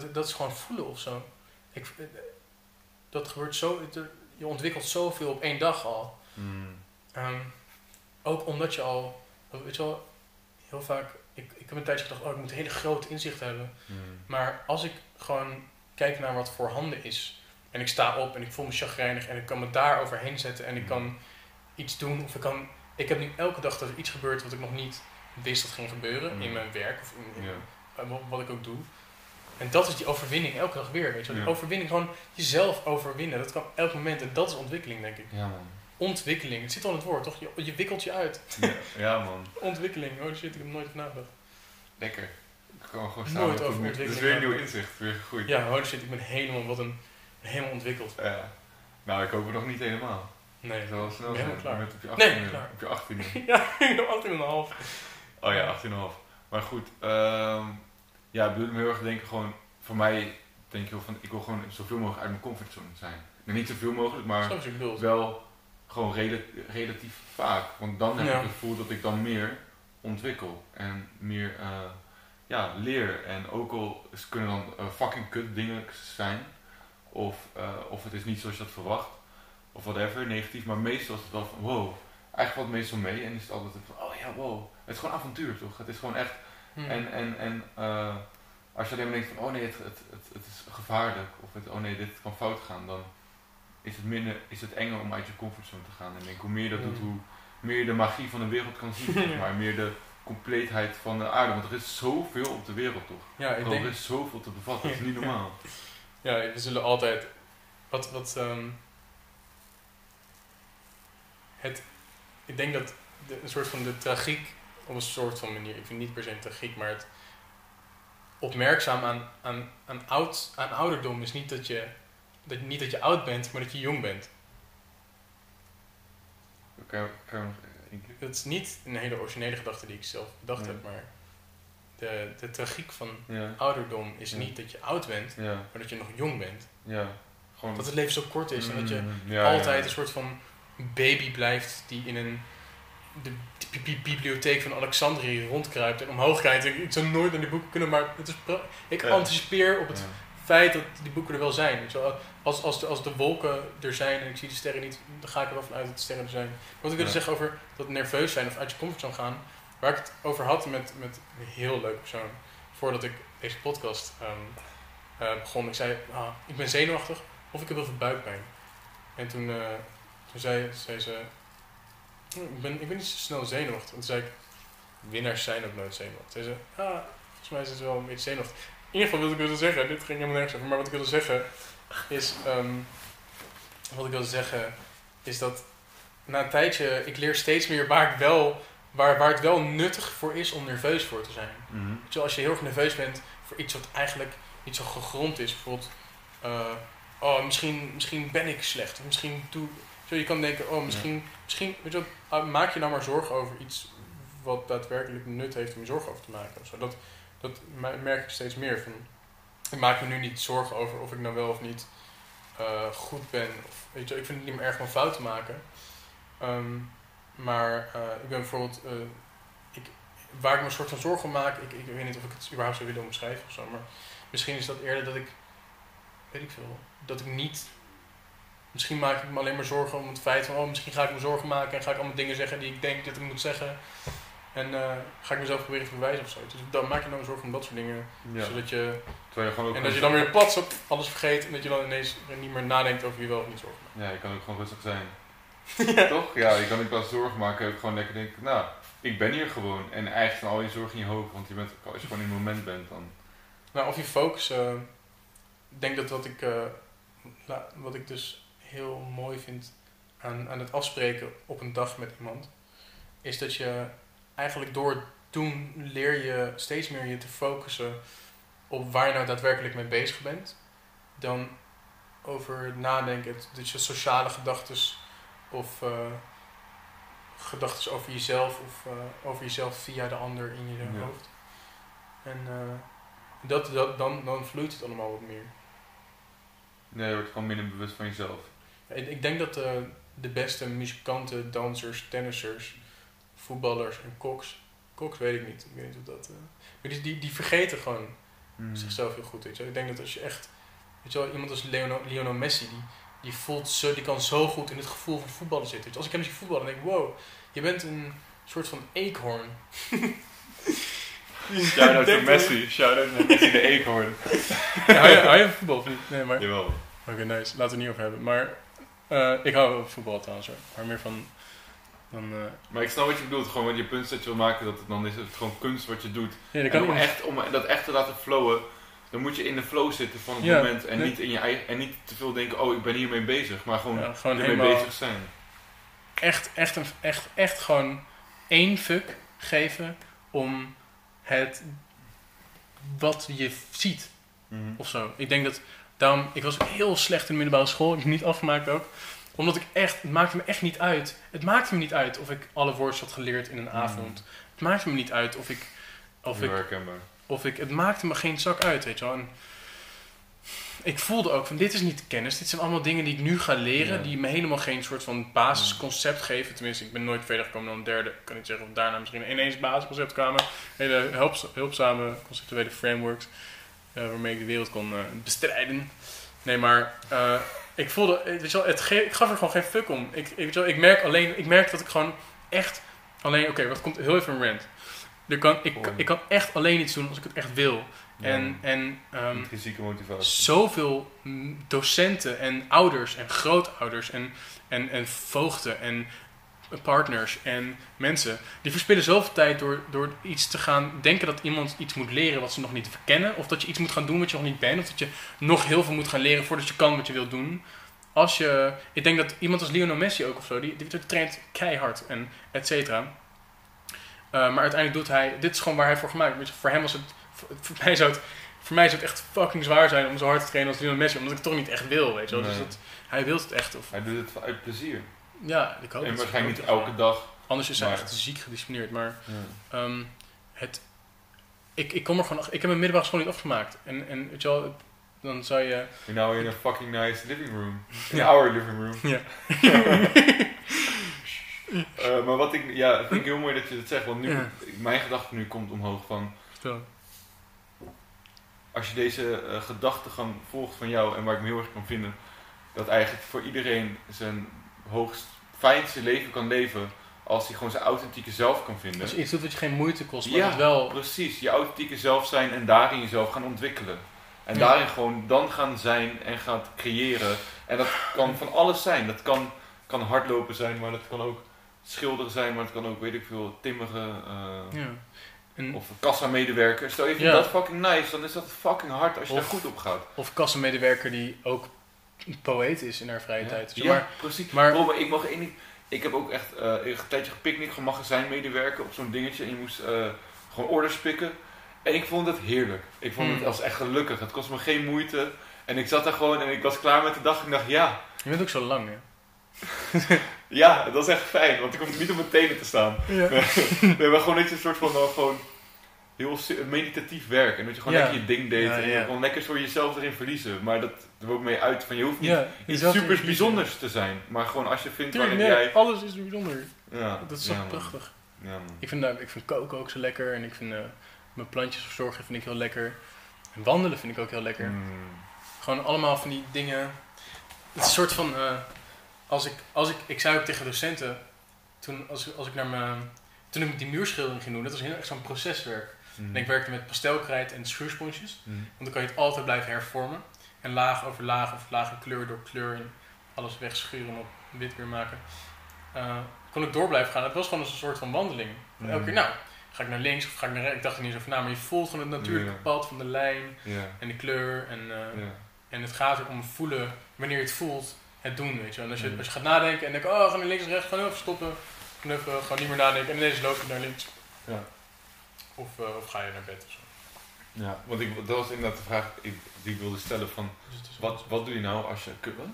Dat, dat is gewoon voelen of zo. Ik, dat gebeurt zo... Je ontwikkelt zoveel op één dag al. Mm. Ehm, ook omdat je al... Weet je wel, heel vaak... Ik, ik heb een tijdje gedacht, oh, ik moet hele grote inzichten hebben. Mm. Maar als ik gewoon kijk naar wat voorhanden is... En ik sta op en ik voel me chagrijnig en ik kan me daar overheen zetten en ik kan iets doen of ik kan... Ik heb nu elke dag dat er iets gebeurt wat ik nog niet wist dat ging gebeuren Mm. in mijn werk of in, in- Ja. eh, wat ik ook doe. En dat is die overwinning elke dag weer, weet je. Die Ja. overwinning, gewoon jezelf overwinnen. Dat kan elk moment en dat is ontwikkeling, denk ik. Ja, man. Ontwikkeling, het zit al in het woord, toch? Je, je wikkelt je uit. Ja, ja, man. Ontwikkeling, oh shit, ik heb nooit nagedacht. Lekker. Ik kan gewoon staan. Nooit met over ontwikkeling is weer een nieuw inzicht. Weer gegroeid. Ja, holy shit, ik ben helemaal, wat een, helemaal ontwikkeld. Ja. Nou, ik hoop het nog niet helemaal. Nee, zal wel snel zijn. helemaal klaar. Bent op je Nee, 18e. klaar. Op je 18e. Ja, ik ben 18 en een half. Oh ja, 18,5. Maar goed, ehm ja, ik bedoel me heel erg denken gewoon, voor mij denk ik heel van, ik wil gewoon zoveel mogelijk uit mijn comfortzone zijn. Nou, niet zoveel mogelijk, maar je je wel gewoon rela- relatief vaak. Want dan heb Ja. ik het gevoel dat ik dan meer ontwikkel en meer eh, ja, leer. En ook al kunnen dan eh, fucking kut dingen zijn, of, eh, of het is niet zoals je dat verwacht, of whatever, negatief, maar meestal is het wel van wow. Eigenlijk valt het meestal mee en is het altijd van, oh ja, wow. Het is gewoon avontuur toch? Het is gewoon echt Hm. en, en, en eh, als je alleen maar denkt van, oh nee, het, het, het, het is gevaarlijk, of het, oh nee, dit kan fout gaan, dan is het, minder, is het enger om uit je comfortzone te gaan. En ik denk, hoe meer je dat doet, Mm. hoe meer je de magie van de wereld kan zien, zeg maar meer de compleetheid van de aarde. Want er is zoveel op de wereld toch? ja, ik er denk, is zoveel te bevatten, dat is niet normaal. ja, we zullen altijd, wat, wat, ehm, het, ik denk dat de, een soort van de tragiek, op een soort van manier, ik vind niet per se een tragiek, maar het opmerkzaam aan, aan, aan, oud, aan ouderdom is niet dat je, dat, niet dat je oud bent, maar dat je jong bent. Kan? Dat is niet een hele originele gedachte die ik zelf bedacht Nee. heb, maar de, de tragiek van Ja, ouderdom is Ja. niet dat je oud bent, ja, maar dat je nog jong bent. ja. Gewoon, Dat het leven zo kort is en dat je Mm, altijd een soort van baby blijft die in een de bi- bi- bibliotheek van Alexandrië rondkruipt en omhoog kijkt. Ik, ik zou nooit naar die boeken kunnen, maar het is ik anticipeer op het feit dat die boeken er wel zijn. Als, als, de, als de wolken er zijn en ik zie de sterren niet, dan ga ik er wel vanuit dat de sterren er zijn. Wat ik wilde zeggen over dat nerveus zijn of uit je comfortzone gaan, waar ik het over had met, met een heel leuke persoon, voordat ik deze podcast ehm, eh, begon. Ik zei, ah, ik ben zenuwachtig of ik heb heel veel buikpijn. En toen, eh, toen zei, zei ze, "Hm, ik ben, ik ben niet zo snel zenuwachtig. En toen zei ik, winnaars zijn ook nooit zenuwachtig. Toen zei ze, ah, volgens mij is het wel een beetje zenuwachtig. In ieder geval wilde ik wilde zeggen, dit ging helemaal nergens over, maar wat ik wilde zeggen is, ehm, wat ik wilde zeggen is dat na een tijdje, ik leer steeds meer waar ik wel, waar, waar het wel nuttig voor is om nerveus voor te zijn. Wel, als je heel erg nerveus bent voor iets wat eigenlijk niet zo gegrond is, bijvoorbeeld, eh, oh, misschien, misschien ben ik slecht, of misschien doe zo, je kan denken, oh, misschien, misschien weet je wel, ah, maak je nou maar zorgen over iets wat daadwerkelijk nut heeft om je zorgen over te maken. Of zo. Dat, dat me- merk ik steeds meer van. Ik maak me nu niet zorgen over of ik nou wel of niet eh, goed ben. Weet je, ik vind het niet meer erg om fouten te maken. Ehm, maar eh, ik ben bijvoorbeeld, eh, ik, waar ik me soort van zorgen om maak, ik, ik weet niet of ik het überhaupt zou willen omschrijven of zo, maar misschien is dat eerder dat ik, weet ik veel, dat ik niet, misschien maak ik me alleen maar zorgen om het feit van, oh, misschien ga ik me zorgen maken en ga ik allemaal dingen zeggen die ik denk dat ik moet zeggen. En eh, ga ik mezelf proberen te bewijzen of zo. Dus dan maak je nou zorgen om dat soort dingen. Ja. Zodat je, Terwijl je gewoon ook en dat je dan weer plots op alles vergeet en dat je dan ineens niet meer nadenkt over wie wel of niet zorgen maakt. Ja, je kan ook gewoon rustig zijn. Ja. Toch? Ja, je kan plaats van zorgen maken, gewoon lekker denken, nou, ik ben hier gewoon. En eigenlijk zijn al je zorgen in je hoofd, want je bent, als je gewoon in het moment bent, dan... Nou, of je focus. eh, ik denk dat wat ik, eh, wat ik dus heel mooi vind aan, aan het afspreken op een dag met iemand, is dat je eigenlijk door doen leer je steeds meer je te focussen op waar je nou daadwerkelijk mee bezig bent, dan over het nadenken, dat je sociale gedachten of eh gedachten over jezelf of eh, over jezelf via de ander in je Ja. hoofd. En eh, dat, dat, dan, dan vloeit het allemaal wat meer. Nee, je wordt gewoon minder bewust van jezelf. Ik, ik denk dat de, de beste muzikanten, dansers, tennissers, voetballers en koks, Cox weet ik niet. Ik weet niet of dat... eh, maar die, die, die vergeten gewoon Mm. zichzelf heel goed. Weet je. Ik denk dat als je echt... Weet je wel, iemand als Leonel, Lionel Messi, die, die, voelt zo, die kan zo goed in het gevoel van voetballen zitten. Als ik hem zie voetballen, dan denk ik, wow, je bent een soort van eekhoorn. Shout-out to Denk- Messi. Shout-out naar Messi de eekhoorn. Ja, hou, je, hou je van voetbal of niet? Nee, maar... Oké, Jawel. nice. Laten we het niet over hebben. Maar eh, ik hou van voetbal trouwens hoor. Maar meer van... Dan, eh, Maar ik snap wat je bedoelt. Gewoon wat je punt dat je wil maken. Dat het, dan is het gewoon kunst wat je doet. ja, dat En kan om, niet. echt, om dat echt te laten flowen. Dan moet je in de flow zitten van het Ja, moment. En, nee. niet in je eigen, en niet te veel denken. Oh, ik ben hiermee bezig. Maar gewoon Ja, gewoon ermee bezig zijn. echt, echt, een, echt, echt gewoon één fuck geven om het wat je ziet of zo. Ik denk dat daarom, ik was ook heel slecht in de middelbare school, ik heb het niet afgemaakt ook. Omdat ik echt, het maakte me echt niet uit. Het maakte me niet uit of ik alle woordjes had geleerd in een Mm. avond. Het maakte me niet uit of ik, of Heel ik, herkenbaar. of ik, het maakte me geen zak uit, weet je wel. En ik voelde ook van, dit is niet kennis, dit zijn allemaal dingen die ik nu ga leren, die me helemaal geen soort van basisconcept geven. Tenminste, ik ben nooit verder gekomen dan een derde. Ik kan niet zeggen of daarna misschien ineens basisconcept kwamen. Hele helps, hulpzame conceptuele frameworks, waarmee ik de wereld kon eh, bestrijden. Nee, maar eh, ik voelde, eh, weet je wel, het ik gaf er gewoon geen fuck om. Ik, ik, weet je wel, ik merk alleen, ik merk dat ik gewoon echt alleen, oké, wat komt, heel even een rant. Er kan, ik, ik kan echt alleen iets doen als ik het echt wil. Ja. En, en ehm, Intrinsieke motivatie. zoveel mm, docenten en ouders en grootouders en, en, en voogden en partners en mensen, die verspillen zoveel tijd door, door iets te gaan denken dat iemand iets moet leren wat ze nog niet kennen, of dat je iets moet gaan doen wat je nog niet bent, of dat je nog heel veel moet gaan leren voordat je kan wat je wilt doen. Als je, ik denk dat iemand als Lionel Messi ook of zo, die, die traint keihard en et cetera. Eh, maar uiteindelijk doet hij, dit is gewoon waar hij voor gemaakt is. Voor hem was het, voor, voor mij zou het voor mij zou het echt fucking zwaar zijn om zo hard te trainen als Lionel Messi, omdat ik het toch niet echt wil, weet je wel. Dus dat, hij wil het echt. Of, Hij doet het uit plezier. Ja, ik hoop en waarschijnlijk niet elke dag. Anders is hij maar- echt ziek gedisciplineerd, maar Ja. ehm, het, ik, ik kom er gewoon, ik heb mijn middelbare school niet afgemaakt. En, en weet je wel, dan zou je... En nou in een fucking nice living room. In Ja. our living room. Ja. Eh, maar wat ik, ja, vind ik heel mooi dat je dat zegt. Want nu, Ja. mijn gedachte nu komt omhoog van... Zo. Als je deze eh, gedachtegang volgt van jou en waar ik me heel erg kan vinden... Dat eigenlijk voor iedereen zijn hoogst fijnste leven kan leven... Als hij gewoon zijn authentieke zelf kan vinden. Je iets doet wat je geen moeite kost, maar Ja. het wel... Precies, je authentieke zelf zijn en daarin jezelf gaan ontwikkelen. En Ja. daarin gewoon dan gaan zijn en gaan creëren. En dat kan van alles zijn. Dat kan, kan hardlopen zijn, maar dat kan ook schilderen zijn, maar het kan ook, weet ik veel, timmeren. eh, Ja. En, Of kassamedewerker. Stel je vindt Ja. dat fucking nice, dan is dat fucking hard als je Of- daar goed op gaat. of kassenmedewerker die ook poëet is in haar vrije tijd. Zeg Ja, maar, precies. maar- Bro, maar ik mag één ding. Ik heb ook echt eh, een tijdje gepicnic, gewoon magazijnmedewerker op zo'n dingetje. En je moest eh, gewoon orders pikken. En ik vond het heerlijk. Ik vond Hmm. het als echt gelukkig. Het kost me geen moeite. En ik zat daar gewoon en ik was klaar met de dag. En ik dacht, ja, je bent ook zo lang, hè? ja, dat is echt fijn. Want ik hoef niet op mijn tenen te staan. Ja. Nee, maar gewoon dat je een soort van, dan gewoon heel meditatief werk. En dat je gewoon Ja. lekker je ding deed. Ja, en je ja. gewoon lekker zo jezelf erin verliezen. Maar dat er ook mee uit van, je hoeft niet Ja, iets jezelf super in- bijzonders te zijn. Maar gewoon als je vindt Tuurlijk, waarin nee, jij... alles is bijzonder. Ja, Dat is ja, toch man. prachtig. Ik vind, eh, ik vind koken ook zo lekker en ik vind eh, mijn plantjes verzorgen vind ik heel lekker. En wandelen vind ik ook heel lekker. Mm. Gewoon allemaal van die dingen. Het is een soort van. eh, als ik, als ik, ik zei ook tegen docenten. Toen, als, als ik naar mijn, toen ik die muurschildering ging doen, dat was heel erg zo'n proceswerk. Mm. En ik werkte met pastelkrijt en schuursponsjes. Mm. Want dan kan je het altijd blijven hervormen. En laag over laag of laag en kleur door kleur en alles wegschuren en op wit weer maken. Eh, kon ik door blijven gaan. Het was gewoon een soort van wandeling. Elke keer, nou, ga ik naar links of ga ik naar rechts? Ik dacht er niet zo over na, maar je voelt gewoon het natuurlijke pad van de lijn en de kleur. En, eh, en het gaat erom voelen wanneer je het voelt, het doen, weet je wel. En als je, als je gaat nadenken en denkt, oh, ga naar links of rechts, gewoon even stoppen, knuffen, gewoon niet meer nadenken. En ineens loop je naar links. Ja. Of, eh, of ga je naar bed of zo. Ja, want ik, dat was inderdaad de vraag die die ik wilde stellen van... Dus Wat, wat doe je nou als je, wat?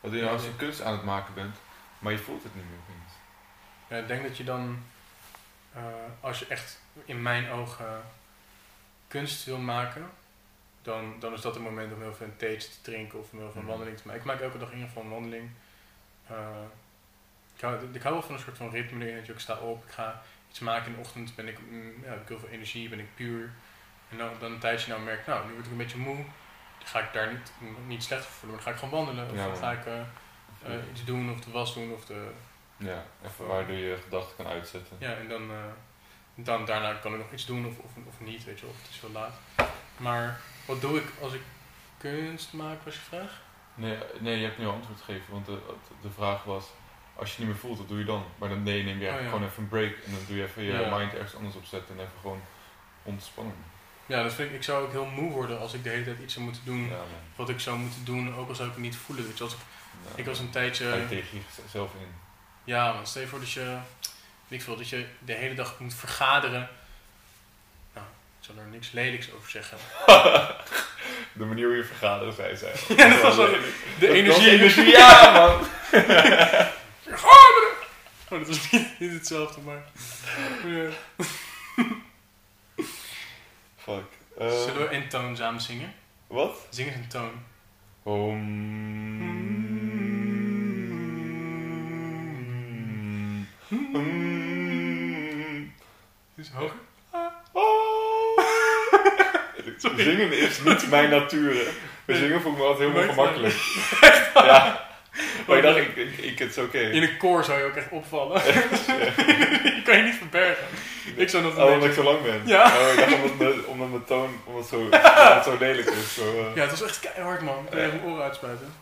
Doe je nou als je kunst aan het maken bent, maar je voelt het niet meer? opeens? Ja, ik denk dat je dan, eh, als je echt in mijn ogen kunst wil maken, dan, dan is dat het moment om heel veel een theetje te drinken of om heel veel een Mhm. wandeling te maken. Ik maak elke dag in ieder geval een wandeling. Eh, ik, hou, ik hou wel van een soort van ritme erin, dat je ook sta op, ik ga iets maken in de ochtend, ben ik, mm, ja, heb ik heel veel energie, ben ik puur. En dan, dan een tijdje nou merk ik, nou, nu word ik een beetje moe. Dan ga ik daar niet, niet slecht voor voelen, maar dan ga ik gewoon wandelen. Of Ja, dan ga ik eh, eh, iets doen, of de was doen, of de... Ja, even waardoor je je gedachten kan uitzetten. Ja, en dan, eh, dan daarna kan ik nog iets doen of, of, of niet, weet je of het is wel laat. Maar wat doe ik als ik kunst maak, was je vraag? Nee, nee, je hebt nu antwoord gegeven, want de, de vraag was, als je niet meer voelt, wat doe je dan? Maar dan nee, neem je Oh, ja. gewoon even een break en dan doe je even je Ja. mind ergens anders opzetten en even gewoon ontspannen. Ja, dat vind ik, ik zou ook heel moe worden als ik de hele tijd iets zou moeten doen Ja, wat ik zou moeten doen, ook al zou ik het niet voelen. Weet je, als ik, ik was een Ga je tijdje... tegen jezelf in. Ja, man, stel je voor dat je, ik veel, dat je de hele dag moet vergaderen. Nou, ik zal er niks lelijks over zeggen. De manier hoe je vergaderen, zei zij. Ja, dat was wel- De was energie. energie, ja man! Oh, dat was niet, hetzelfde, maar... Ja. Fuck. Zullen we in toon samen zingen? Wat? Zing eens in toon. Om. Mm. Dus hoger. Oh. Zingen is niet mijn natuur. hè. Bij zingen voel ik me altijd heel Nooit ongemakkelijk. Ja. Maar ik dacht, ik, ik, ik het is oké. In een koor zou je ook echt opvallen. Je kan je niet verbergen. Ik zou dat Oh, omdat ik zo lang ben? Ja. Oh, ik dacht omdat, mijn- omdat mijn toon omdat het zo, omdat het zo lelijk is. Zo, eh. Ja, het was echt keihard, man. Ik kon mijn oren uitspuiten.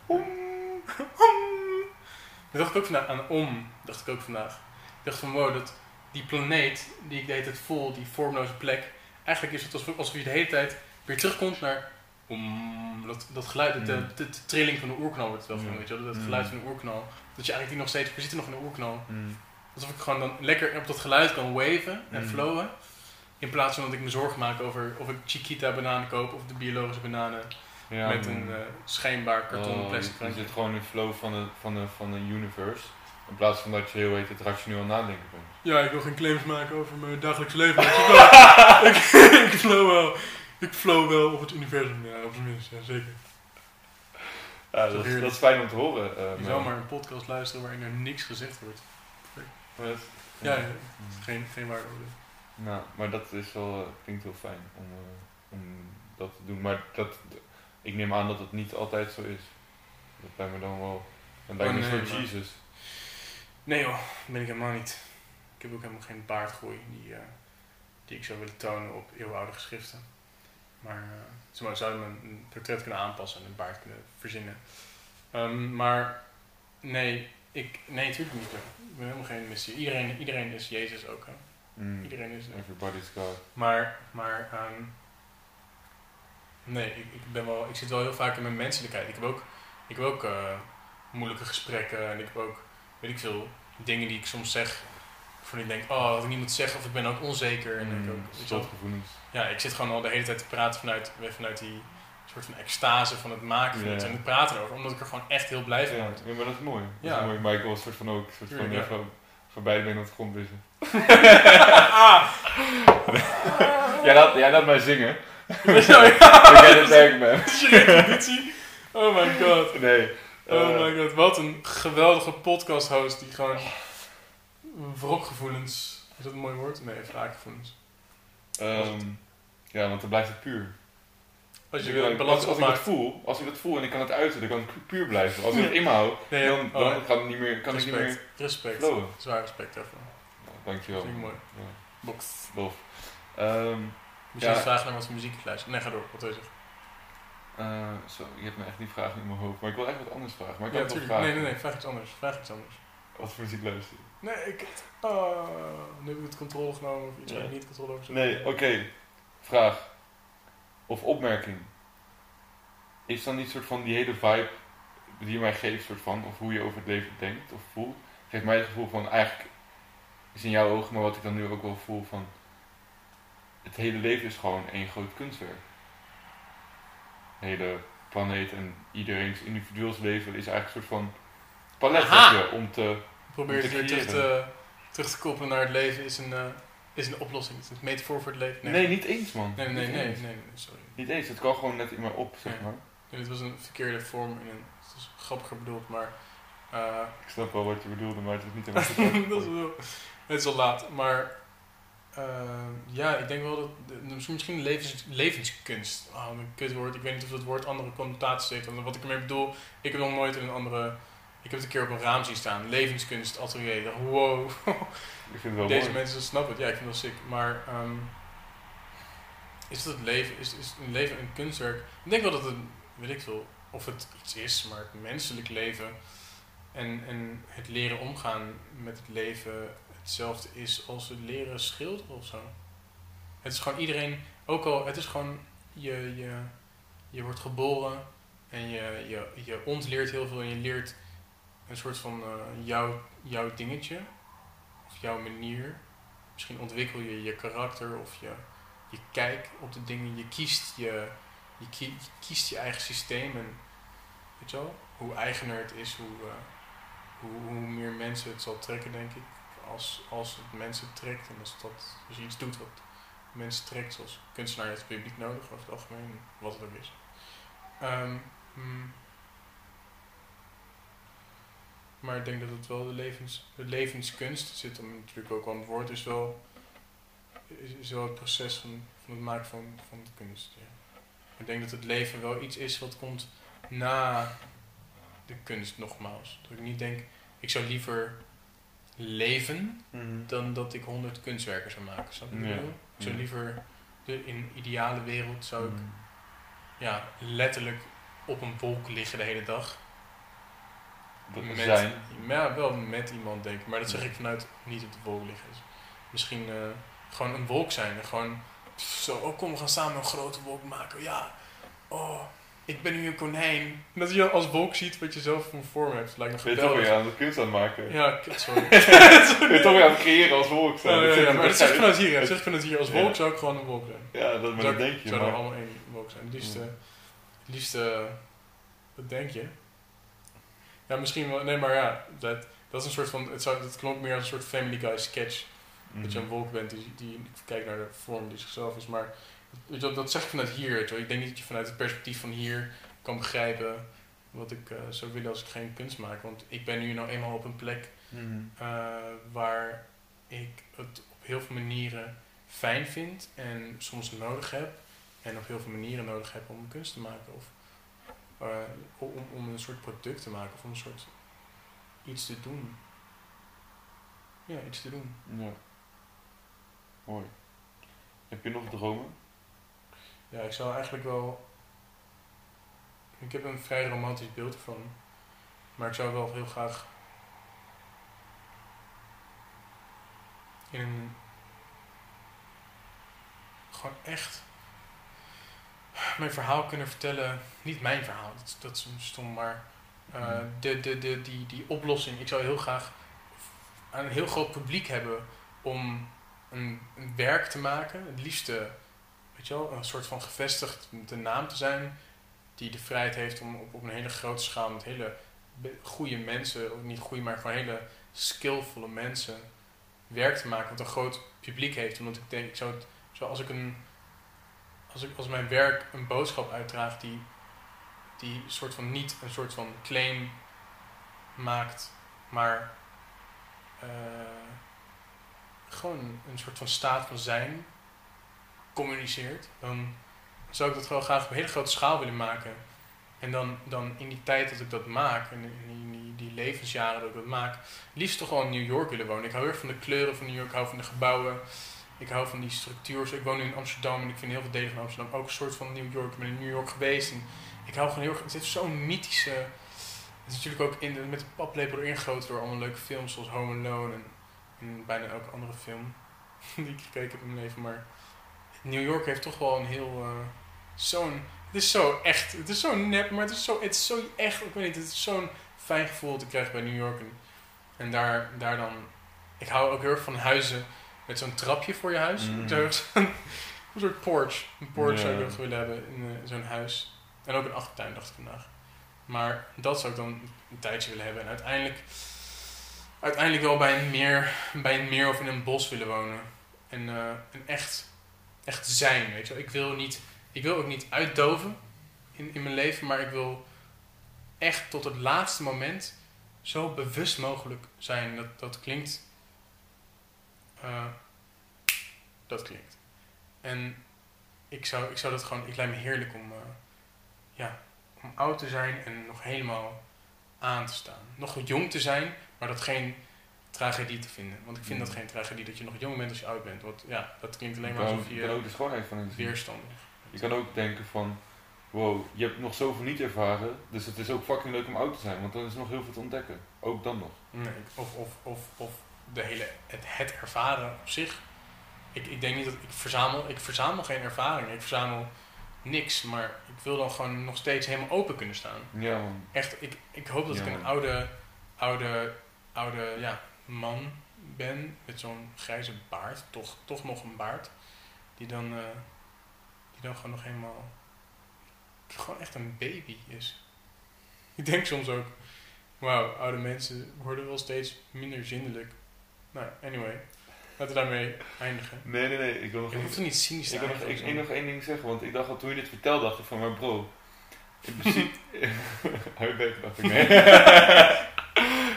Dat dacht ik ook vandaag aan om. Dacht ik ook vandaag. Ik dacht van wow, dat die planeet die ik de hele tijd voel, die vormloze plek. Eigenlijk is het alsof, alsof je de hele tijd weer terugkomt naar om. Dat, dat geluid, de, Mm. de, de trilling van de oerknal wordt het wel Mm. genoemd, weet je wel. Dat Mm. geluid van de oerknal. Dat je eigenlijk die nog steeds, we zitten nog in de oerknal. Mm. Alsof ik gewoon dan lekker op dat geluid kan waven en flowen. In plaats van dat ik me zorgen maak over of ik Chiquita bananen koop of de biologische bananen Ja, met een eh, schijnbaar kartonnen Oh, plastic je, je zit gewoon in de flow van de, van, de, van de universe. In plaats van dat je heel heet het rationeel aan nadenken bent. Ja, ik wil geen claims maken over mijn dagelijks leven. ik, ik flow wel. Ik flow wel op het universum, ja, op zijn minst, ja, zeker. Ja, dat, is, heerlijk. dat is fijn om te horen. eh, Je zou maar een podcast luisteren waarin er niks gezegd wordt. Ja, ja, Mm. geen, geen waardeoordeel. Nou, maar dat is wel, eh, klinkt heel fijn om, eh, om dat te doen. Maar dat, ik neem aan dat het niet altijd zo is. Dat lijkt me dan wel. Dan lijkt Oh, me nee, maar- Jesus. Nee joh, dat ben ik helemaal niet. Ik heb ook helemaal geen baardgroei die, eh, die ik zou willen tonen op eeuwenoude geschriften. Maar eh maar, zou mijn een portret kunnen aanpassen en een baard kunnen verzinnen. Ehm, maar nee, ik, nee, natuurlijk niet. Ik ben helemaal geen missie. Iedereen, iedereen is Jezus ook. Hè. Mm. Iedereen is. Everybody's God. Maar, maar ehm, nee, ik, ik, ben wel, ik zit wel heel vaak in mijn menselijkheid. Ik heb ook, ik heb ook eh, moeilijke gesprekken en ik heb ook, weet ik veel, dingen die ik soms zeg. Waarvan ik denk, oh, dat ik niet moet zeggen of ik ben ook onzeker. En ik Mm, ook, Schuldgevoelens. ja, ik zit gewoon al de hele tijd te praten vanuit, vanuit die soort van extase van het maken van en het praten over. Omdat ik er gewoon echt heel blij van word. ja, maar dat is mooi. Dat Ja. is mooi. Maar ik een soort van ook, soort van ja. even voorbij ben op de grond wissen. ah! Jij laat, jij laat mij zingen. Dat jij het werk retributie. Oh my god. Nee. Oh eh, my god, wat een geweldige podcast host die gewoon wrokgevoelens, is dat een mooi woord? Nee, wraakgevoelens. ehm, ja, want dan blijft het puur. Als je Dus ik- een balans als, als ik dat voel, als ik dat voel en ik kan het uiten, dan kan het puur blijven. Als ik het in me hou, Nee, dan, oh, dan kan het niet meer, kan ik niet respect, meer respect. flowen. Zwaar respect daarvoor. Nou, dankjewel. Vind ik mooi. Ja, Box. tof. Ehm, Moet je Ja. vragen naar wat voor muziek ik luister? Nee, ga door. Wat wil je zeggen? eh, zo, je hebt me echt die vraag in mijn hoofd. Maar ik wil echt wat anders vragen. Maar ik Ja. Nee, nee, nee. Vraag iets anders. Vraag iets anders. Wat voor muziek luister je? Nee, ik... Oh, nu heb ik het controle genomen of iets waar ik niet controle over zit. Nee, oké. Vraag. Of opmerking. Is dan niet soort van die hele vibe die je mij geeft, soort van, of hoe je over het leven denkt of voelt, geeft mij het gevoel van eigenlijk is in jouw ogen, maar wat ik dan nu ook wel voel van het hele leven is gewoon één groot kunstwerk. De hele planeet en iedereen's individueels leven is eigenlijk een soort van palet om te. Probeer het te weer terug te, terug te koppelen naar het leven is een, eh, is een oplossing. Het is een metafoor voor het leven. Nee, niet eens man. Nee, nee, nee, nee, sorry. Niet eens, het kan gewoon net in mij op, zeg maar. Nee, dit was een verkeerde vorm en een, het is grappiger bedoeld, maar eh, Ik snap wel wat je bedoelde, maar het is niet helemaal dat is wel, het is al laat. Maar Eh, ja, ik denk wel dat. de- Misschien, levens, levenskunst. Ah, een kutwoord. Ik weet niet of dat woord andere connotaties heeft. Want wat ik ermee bedoel, ik heb nog nooit in een andere. Ik heb het een keer op een raam zien staan. Levenskunst, atelier. Ik dacht, Wow, Ik vind het wel deze mooi. mensen snappen het. Ja, ik vind het wel sick. Maar ehm, is dat het leven? Is, is een leven een kunstwerk? Ik denk wel dat het, weet ik veel, of het iets is, maar het menselijk leven en, en het leren omgaan met het leven hetzelfde is als het leren schilderen of zo. Het is gewoon iedereen, ook al, het is gewoon, je, je, je wordt geboren en je, je, je ontleert heel veel en je leert een soort van eh, jouw, jouw dingetje of jouw manier. Misschien ontwikkel je je karakter of je, je kijk op de dingen. Je kiest je, je, kie- je kiest je eigen systeem en weet je wel, hoe eigener het is, hoe, eh, hoe, hoe meer mensen het zal trekken, denk ik. Als, als het mensen trekt en als, dat, als je iets doet wat mensen trekt, zoals kunstenaar het publiek nodig over het algemeen, wat het ook is. Ehm, hmm. Maar ik denk dat het wel de, levens, de levenskunst zit hem natuurlijk ook aan het woord, is wel, is, wel het proces van, van het maken van, van de kunst. Ja. Ik denk dat het leven wel iets is wat komt na de kunst, nogmaals. Dat ik niet denk, ik zou liever leven Mhm. dan dat ik honderd kunstwerken zou maken. Snap je wat ik Ja. bedoel? Ik zou liever, de, in een ideale wereld zou ik Mhm. ja, letterlijk op een wolk liggen de hele dag. Met, zijn. Ja, wel met iemand denk ik. Maar dat zeg ik vanuit niet op de wolk liggen. Dus misschien eh, gewoon een wolk zijn. En gewoon zo, oh kom we gaan samen een grote wolk maken. Ja, oh, ik ben nu een konijn. En dat je als wolk ziet wat je zelf voor vorm hebt. Lijkt me Ben je toch geweldig. weer aan de kunst aan het maken? Ja, sorry. Je toch weer aan het creëren als volk zijn? Ja, ja, ja, zit maar dat zeg ik vanuit hier. Dat zeg ik vanuit hier. Als Ja. wolk zou ik gewoon een wolk zijn. Ja, dat, maar Zou dat ik- denk je. Zou Maar... allemaal één wolk zijn. Het liefst, Ja. eh, het liefst eh, wat denk je? Ja, misschien wel. Nee, maar ja, dat, dat is een soort van. Het, zou, het klonk meer als een soort Family Guy sketch. Dat je een Mhm. wolk bent die, die kijkt naar de vorm die zichzelf is. Maar weet je, dat zeg ik vanuit hier. Weet je. Ik denk niet dat je vanuit het perspectief van hier kan begrijpen wat ik eh, zou willen als ik geen kunst maak. Want ik ben nu nou eenmaal op een plek Mhm. eh, waar ik het op heel veel manieren fijn vind en soms nodig heb. En op heel veel manieren nodig heb om kunst te maken. Of eh, om, om een soort product te maken of om een soort iets te doen. Ja, iets te doen. Ja. Mooi. Heb je nog dromen? Ja, ik zou eigenlijk wel. Ik heb een vrij romantisch beeld ervan. Maar ik zou wel heel graag. In een. Gewoon echt. Mijn verhaal kunnen vertellen. Niet mijn verhaal, dat, is- dat is stom, maar. eh, de, de, de, die, die oplossing. Ik zou heel graag een heel groot publiek hebben om een, een werk te maken. Het liefste weet je wel, een soort van gevestigde naam te zijn. Die de vrijheid heeft om op, op een hele grote schaal met hele goede mensen, of niet goede, maar gewoon hele skillvolle mensen werk te maken. Wat een groot publiek heeft. Omdat ik denk, ik zou het, zo als ik een, als ik als mijn werk een boodschap uitdraagt die, die soort van niet een soort van claim maakt, maar eh, gewoon een soort van staat van zijn communiceert, dan zou ik dat gewoon graag op een hele grote schaal willen maken. En dan, dan in die tijd dat ik dat maak, en in die, die, levensjaren dat ik dat maak, liefst toch wel in New York willen wonen. Ik hou heel erg van de kleuren van New York, ik hou van de gebouwen, ik hou van die structuur. Ik woon nu in Amsterdam en ik vind heel veel delen van Amsterdam ook een soort van New York. Ik ben in New York geweest en ik hou gewoon heel erg, het heeft zo'n mythische, het is natuurlijk ook in de, met de paplepel erin gegoten door allemaal leuke films zoals Home Alone en, en bijna elke andere film die ik gekeken heb in mijn leven, maar New York heeft toch wel een heel. eh, zo'n. Het is zo echt. Het is zo nep, maar het is zo, het is zo echt. Ik weet niet, het is zo'n fijn gevoel te krijgen bij New York. En, en daar, daar dan. Ik hou ook heel erg van huizen met zo'n trapje voor je huis. Mm. Een soort porch. Een porch zou ik ook willen hebben in eh, zo'n huis. En ook een achtertuin, dacht ik vandaag. Maar dat zou ik dan een tijdje willen hebben. En uiteindelijk. Uiteindelijk wel bij een meer, bij een meer of in een bos willen wonen. En, en echt, echt zijn, weet je wel. Ik wil, niet, ik wil ook niet uitdoven in, in mijn leven, maar ik wil echt tot het laatste moment zo bewust mogelijk zijn. Dat, dat klinkt... eh, dat klinkt. En ik zou, ik zou dat gewoon, ik lijkt me heerlijk om, eh, ja, om oud te zijn en nog helemaal aan te staan. Nog jong te zijn, maar dat geen tragedie te vinden. Want ik vind Mm. dat geen tragedie dat je nog jong bent als je oud bent. Want ja, dat klinkt alleen Je maar alsof ook, je kan je ook de schoonheid van het weerstandig. Je kan ook denken van, wow, je hebt nog zoveel niet ervaren, dus het is ook fucking leuk om oud te zijn, want dan is nog heel veel te ontdekken. Ook dan nog. Nee, of, of, of, of de hele, het, het ervaren op zich. Ik, ik denk niet dat ik verzamel, ik verzamel geen ervaring, ik verzamel niks, maar ik wil dan gewoon nog steeds helemaal open kunnen staan. Ja man. Echt, ik, ik hoop dat ik een oude, oude, oude ja, man ben met zo'n grijze baard, toch, toch nog een baard, die dan, eh, die dan gewoon nog helemaal, gewoon echt een baby is. Ik denk soms ook, wauw, oude mensen worden wel steeds minder zindelijk. Nou, anyway, laten we daarmee eindigen. Nee, nee, nee, ik wil nog, Je hoeft er niet cynisch te ik wil nog, ik, ik nog één ding zeggen, want ik dacht al toen je dit vertelde, dacht ik van, maar bro, in principe... Hou je bek, dacht ik, nee.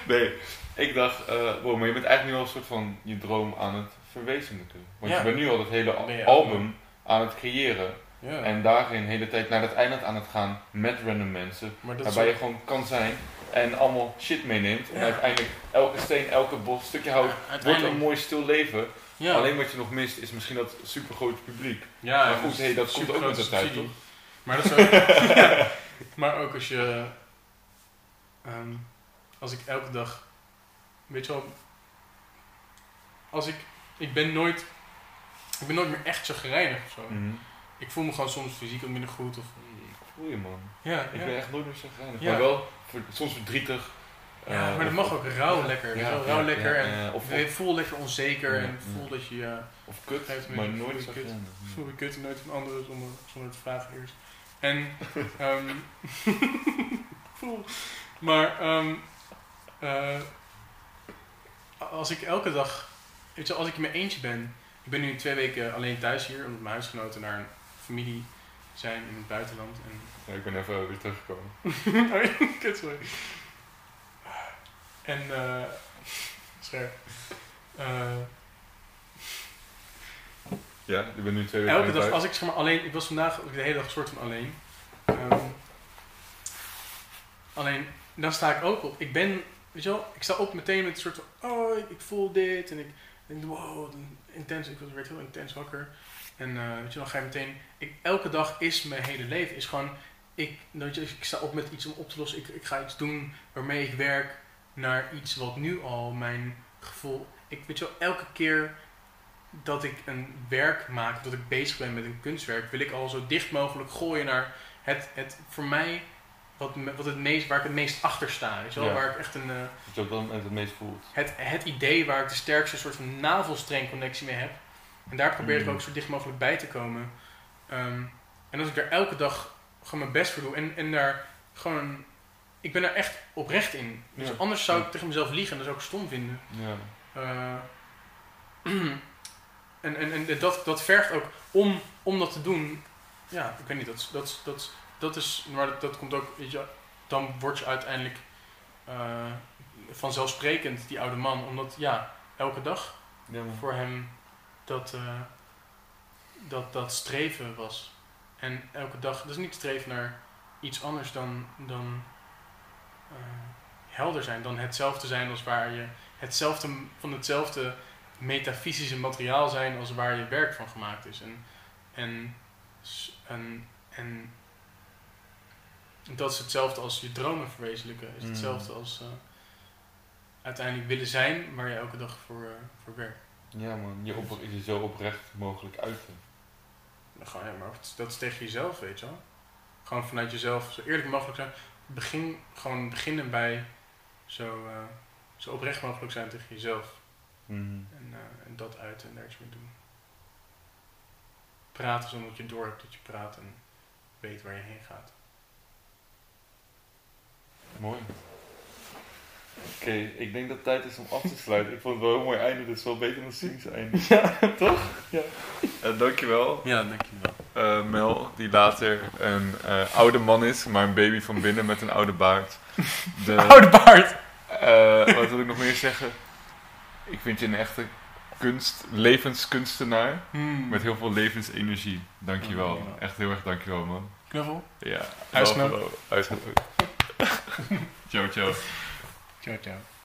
nee, ik dacht, wow, maar je bent eigenlijk nu al een soort van je droom aan het verwezenlijken. Want Ja. je bent nu al dat hele al- album aan het creëren. Ja, En daarin de hele tijd naar dat eiland aan het gaan met random mensen. Waarbij je gewoon kan zijn en allemaal shit meeneemt. En uiteindelijk elke steen, elke bos, stukje hout, wordt een mooi stil leven. ja. Alleen wat je nog mist is misschien dat supergrote publiek. Ja, Maar goed, hey, dat komt ook met de tijd, toch? Maar dat is ook... ja. Maar ook als je... ehm, als ik elke dag... Weet je wel... Als ik... Ik ben nooit... Ik ben nooit meer echt zo gereinigd of zo. Mhm. Ik voel me gewoon soms fysiek wat minder goed. Of, Ik voel je man. ja, Ik ja. ben echt nooit meer zo geinig. Ja. Maar wel soms verdrietig. ja, Eh, maar dat mag ook rauw lekker. wel, rauw ja, lekker. ja, en ja, of, voel lekker onzeker. Ja, en ja. voel dat je... ja, of kut, maar nooit zo kut. voel je kut nooit van anderen zonder, zonder te vragen eerst. En, ehm voel. Maar, ehm eh, als ik elke dag, weet je, als ik in mijn eentje ben, ik ben nu twee weken alleen thuis hier, omdat mijn huisgenoten naar een familie zijn in het buitenland. En, Ja, ik ben even weer teruggekomen. oh, ja, kut, sorry. En, eh scherp. Eh, Ja, ik ben nu twee weken Elke dag, als ik zeg maar alleen, ik was vandaag de hele dag een soort van alleen. Ehm, alleen, dan sta ik ook op. Ik ben, weet je wel, ik sta op meteen met een soort van, oh, ik, voel dit. En ik denk, wow, intens, ik werd heel intens wakker. En eh, weet je, dan ga je meteen, ik, elke dag is mijn hele leven, is gewoon, ik, weet je, ik sta op met iets om op te lossen. Ik, ik ga iets doen waarmee ik werk naar iets wat nu al mijn gevoel, ik weet je wel, elke keer dat ik een werk maak, dat ik bezig ben met een kunstwerk, wil ik al zo dicht mogelijk gooien naar het, het voor mij, wat, wat het meest, waar ik het meest achter sta. Weet je wel? Ja. Waar ik echt een, Dat je op dat moment het meest voelt. het, het idee waar ik de sterkste soort van navelstrengconnectie mee heb. En daar probeer ik Mm. ook zo dicht mogelijk bij te komen. Ehm, en als ik daar elke dag gewoon mijn best voor doe en, en daar gewoon, ik ben daar echt oprecht in. Dus Ja. anders zou ik Ja. tegen mezelf liegen en dat zou ik stom vinden. Ja. Eh, en en, en dat, dat vergt ook om, om dat te doen. Ja, ik weet niet, dat, dat, dat, dat is. Maar dat, dat komt ook, weet je, dan word je uiteindelijk eh, vanzelfsprekend die oude man, omdat ja, elke dag Ja, voor hem dat, eh, dat, dat streven was. En elke dag, dus niet streven naar iets anders dan, dan eh, helder zijn, dan hetzelfde zijn als waar je hetzelfde van hetzelfde metafysische materiaal zijn als waar je werk van gemaakt is. En, en, en, en dat is hetzelfde als je dromen verwezenlijken. Is Mm. hetzelfde als eh, uiteindelijk willen zijn waar je elke dag voor, voor werkt. Ja man, je, op, je zo oprecht mogelijk uiten. Dan ga je maar dat is tegen jezelf, weet je wel. Gewoon vanuit jezelf zo eerlijk mogelijk zijn. Begin, gewoon beginnen bij zo, eh, zo oprecht mogelijk zijn tegen jezelf. Mhm. En, eh, en dat uiten en daar iets mee doen. Praten zonder dat je door hebt dat je praat en weet waar je heen gaat. Mooi. Oké, ik denk dat het tijd is om af te sluiten. Ik vond het wel een heel mooi einde, is wel beter dan een cynisch einde. Ja, toch? Ja. Uh, dankjewel, Ja, dankjewel. eh Mel, die later een eh, oude man is, maar een baby van binnen met een oude baard. De, Oude baard! eh, wat wil ik nog meer zeggen? Ik vind je een echte kunst, levenskunstenaar. Hmm. Met heel veel levensenergie. Dankjewel. Dankjewel. Echt heel erg dankjewel, man. Knuffel. Ja. Huisgenoot. Wel, wel. Huisgenoot. ciao, ciao. Ciao, ciao.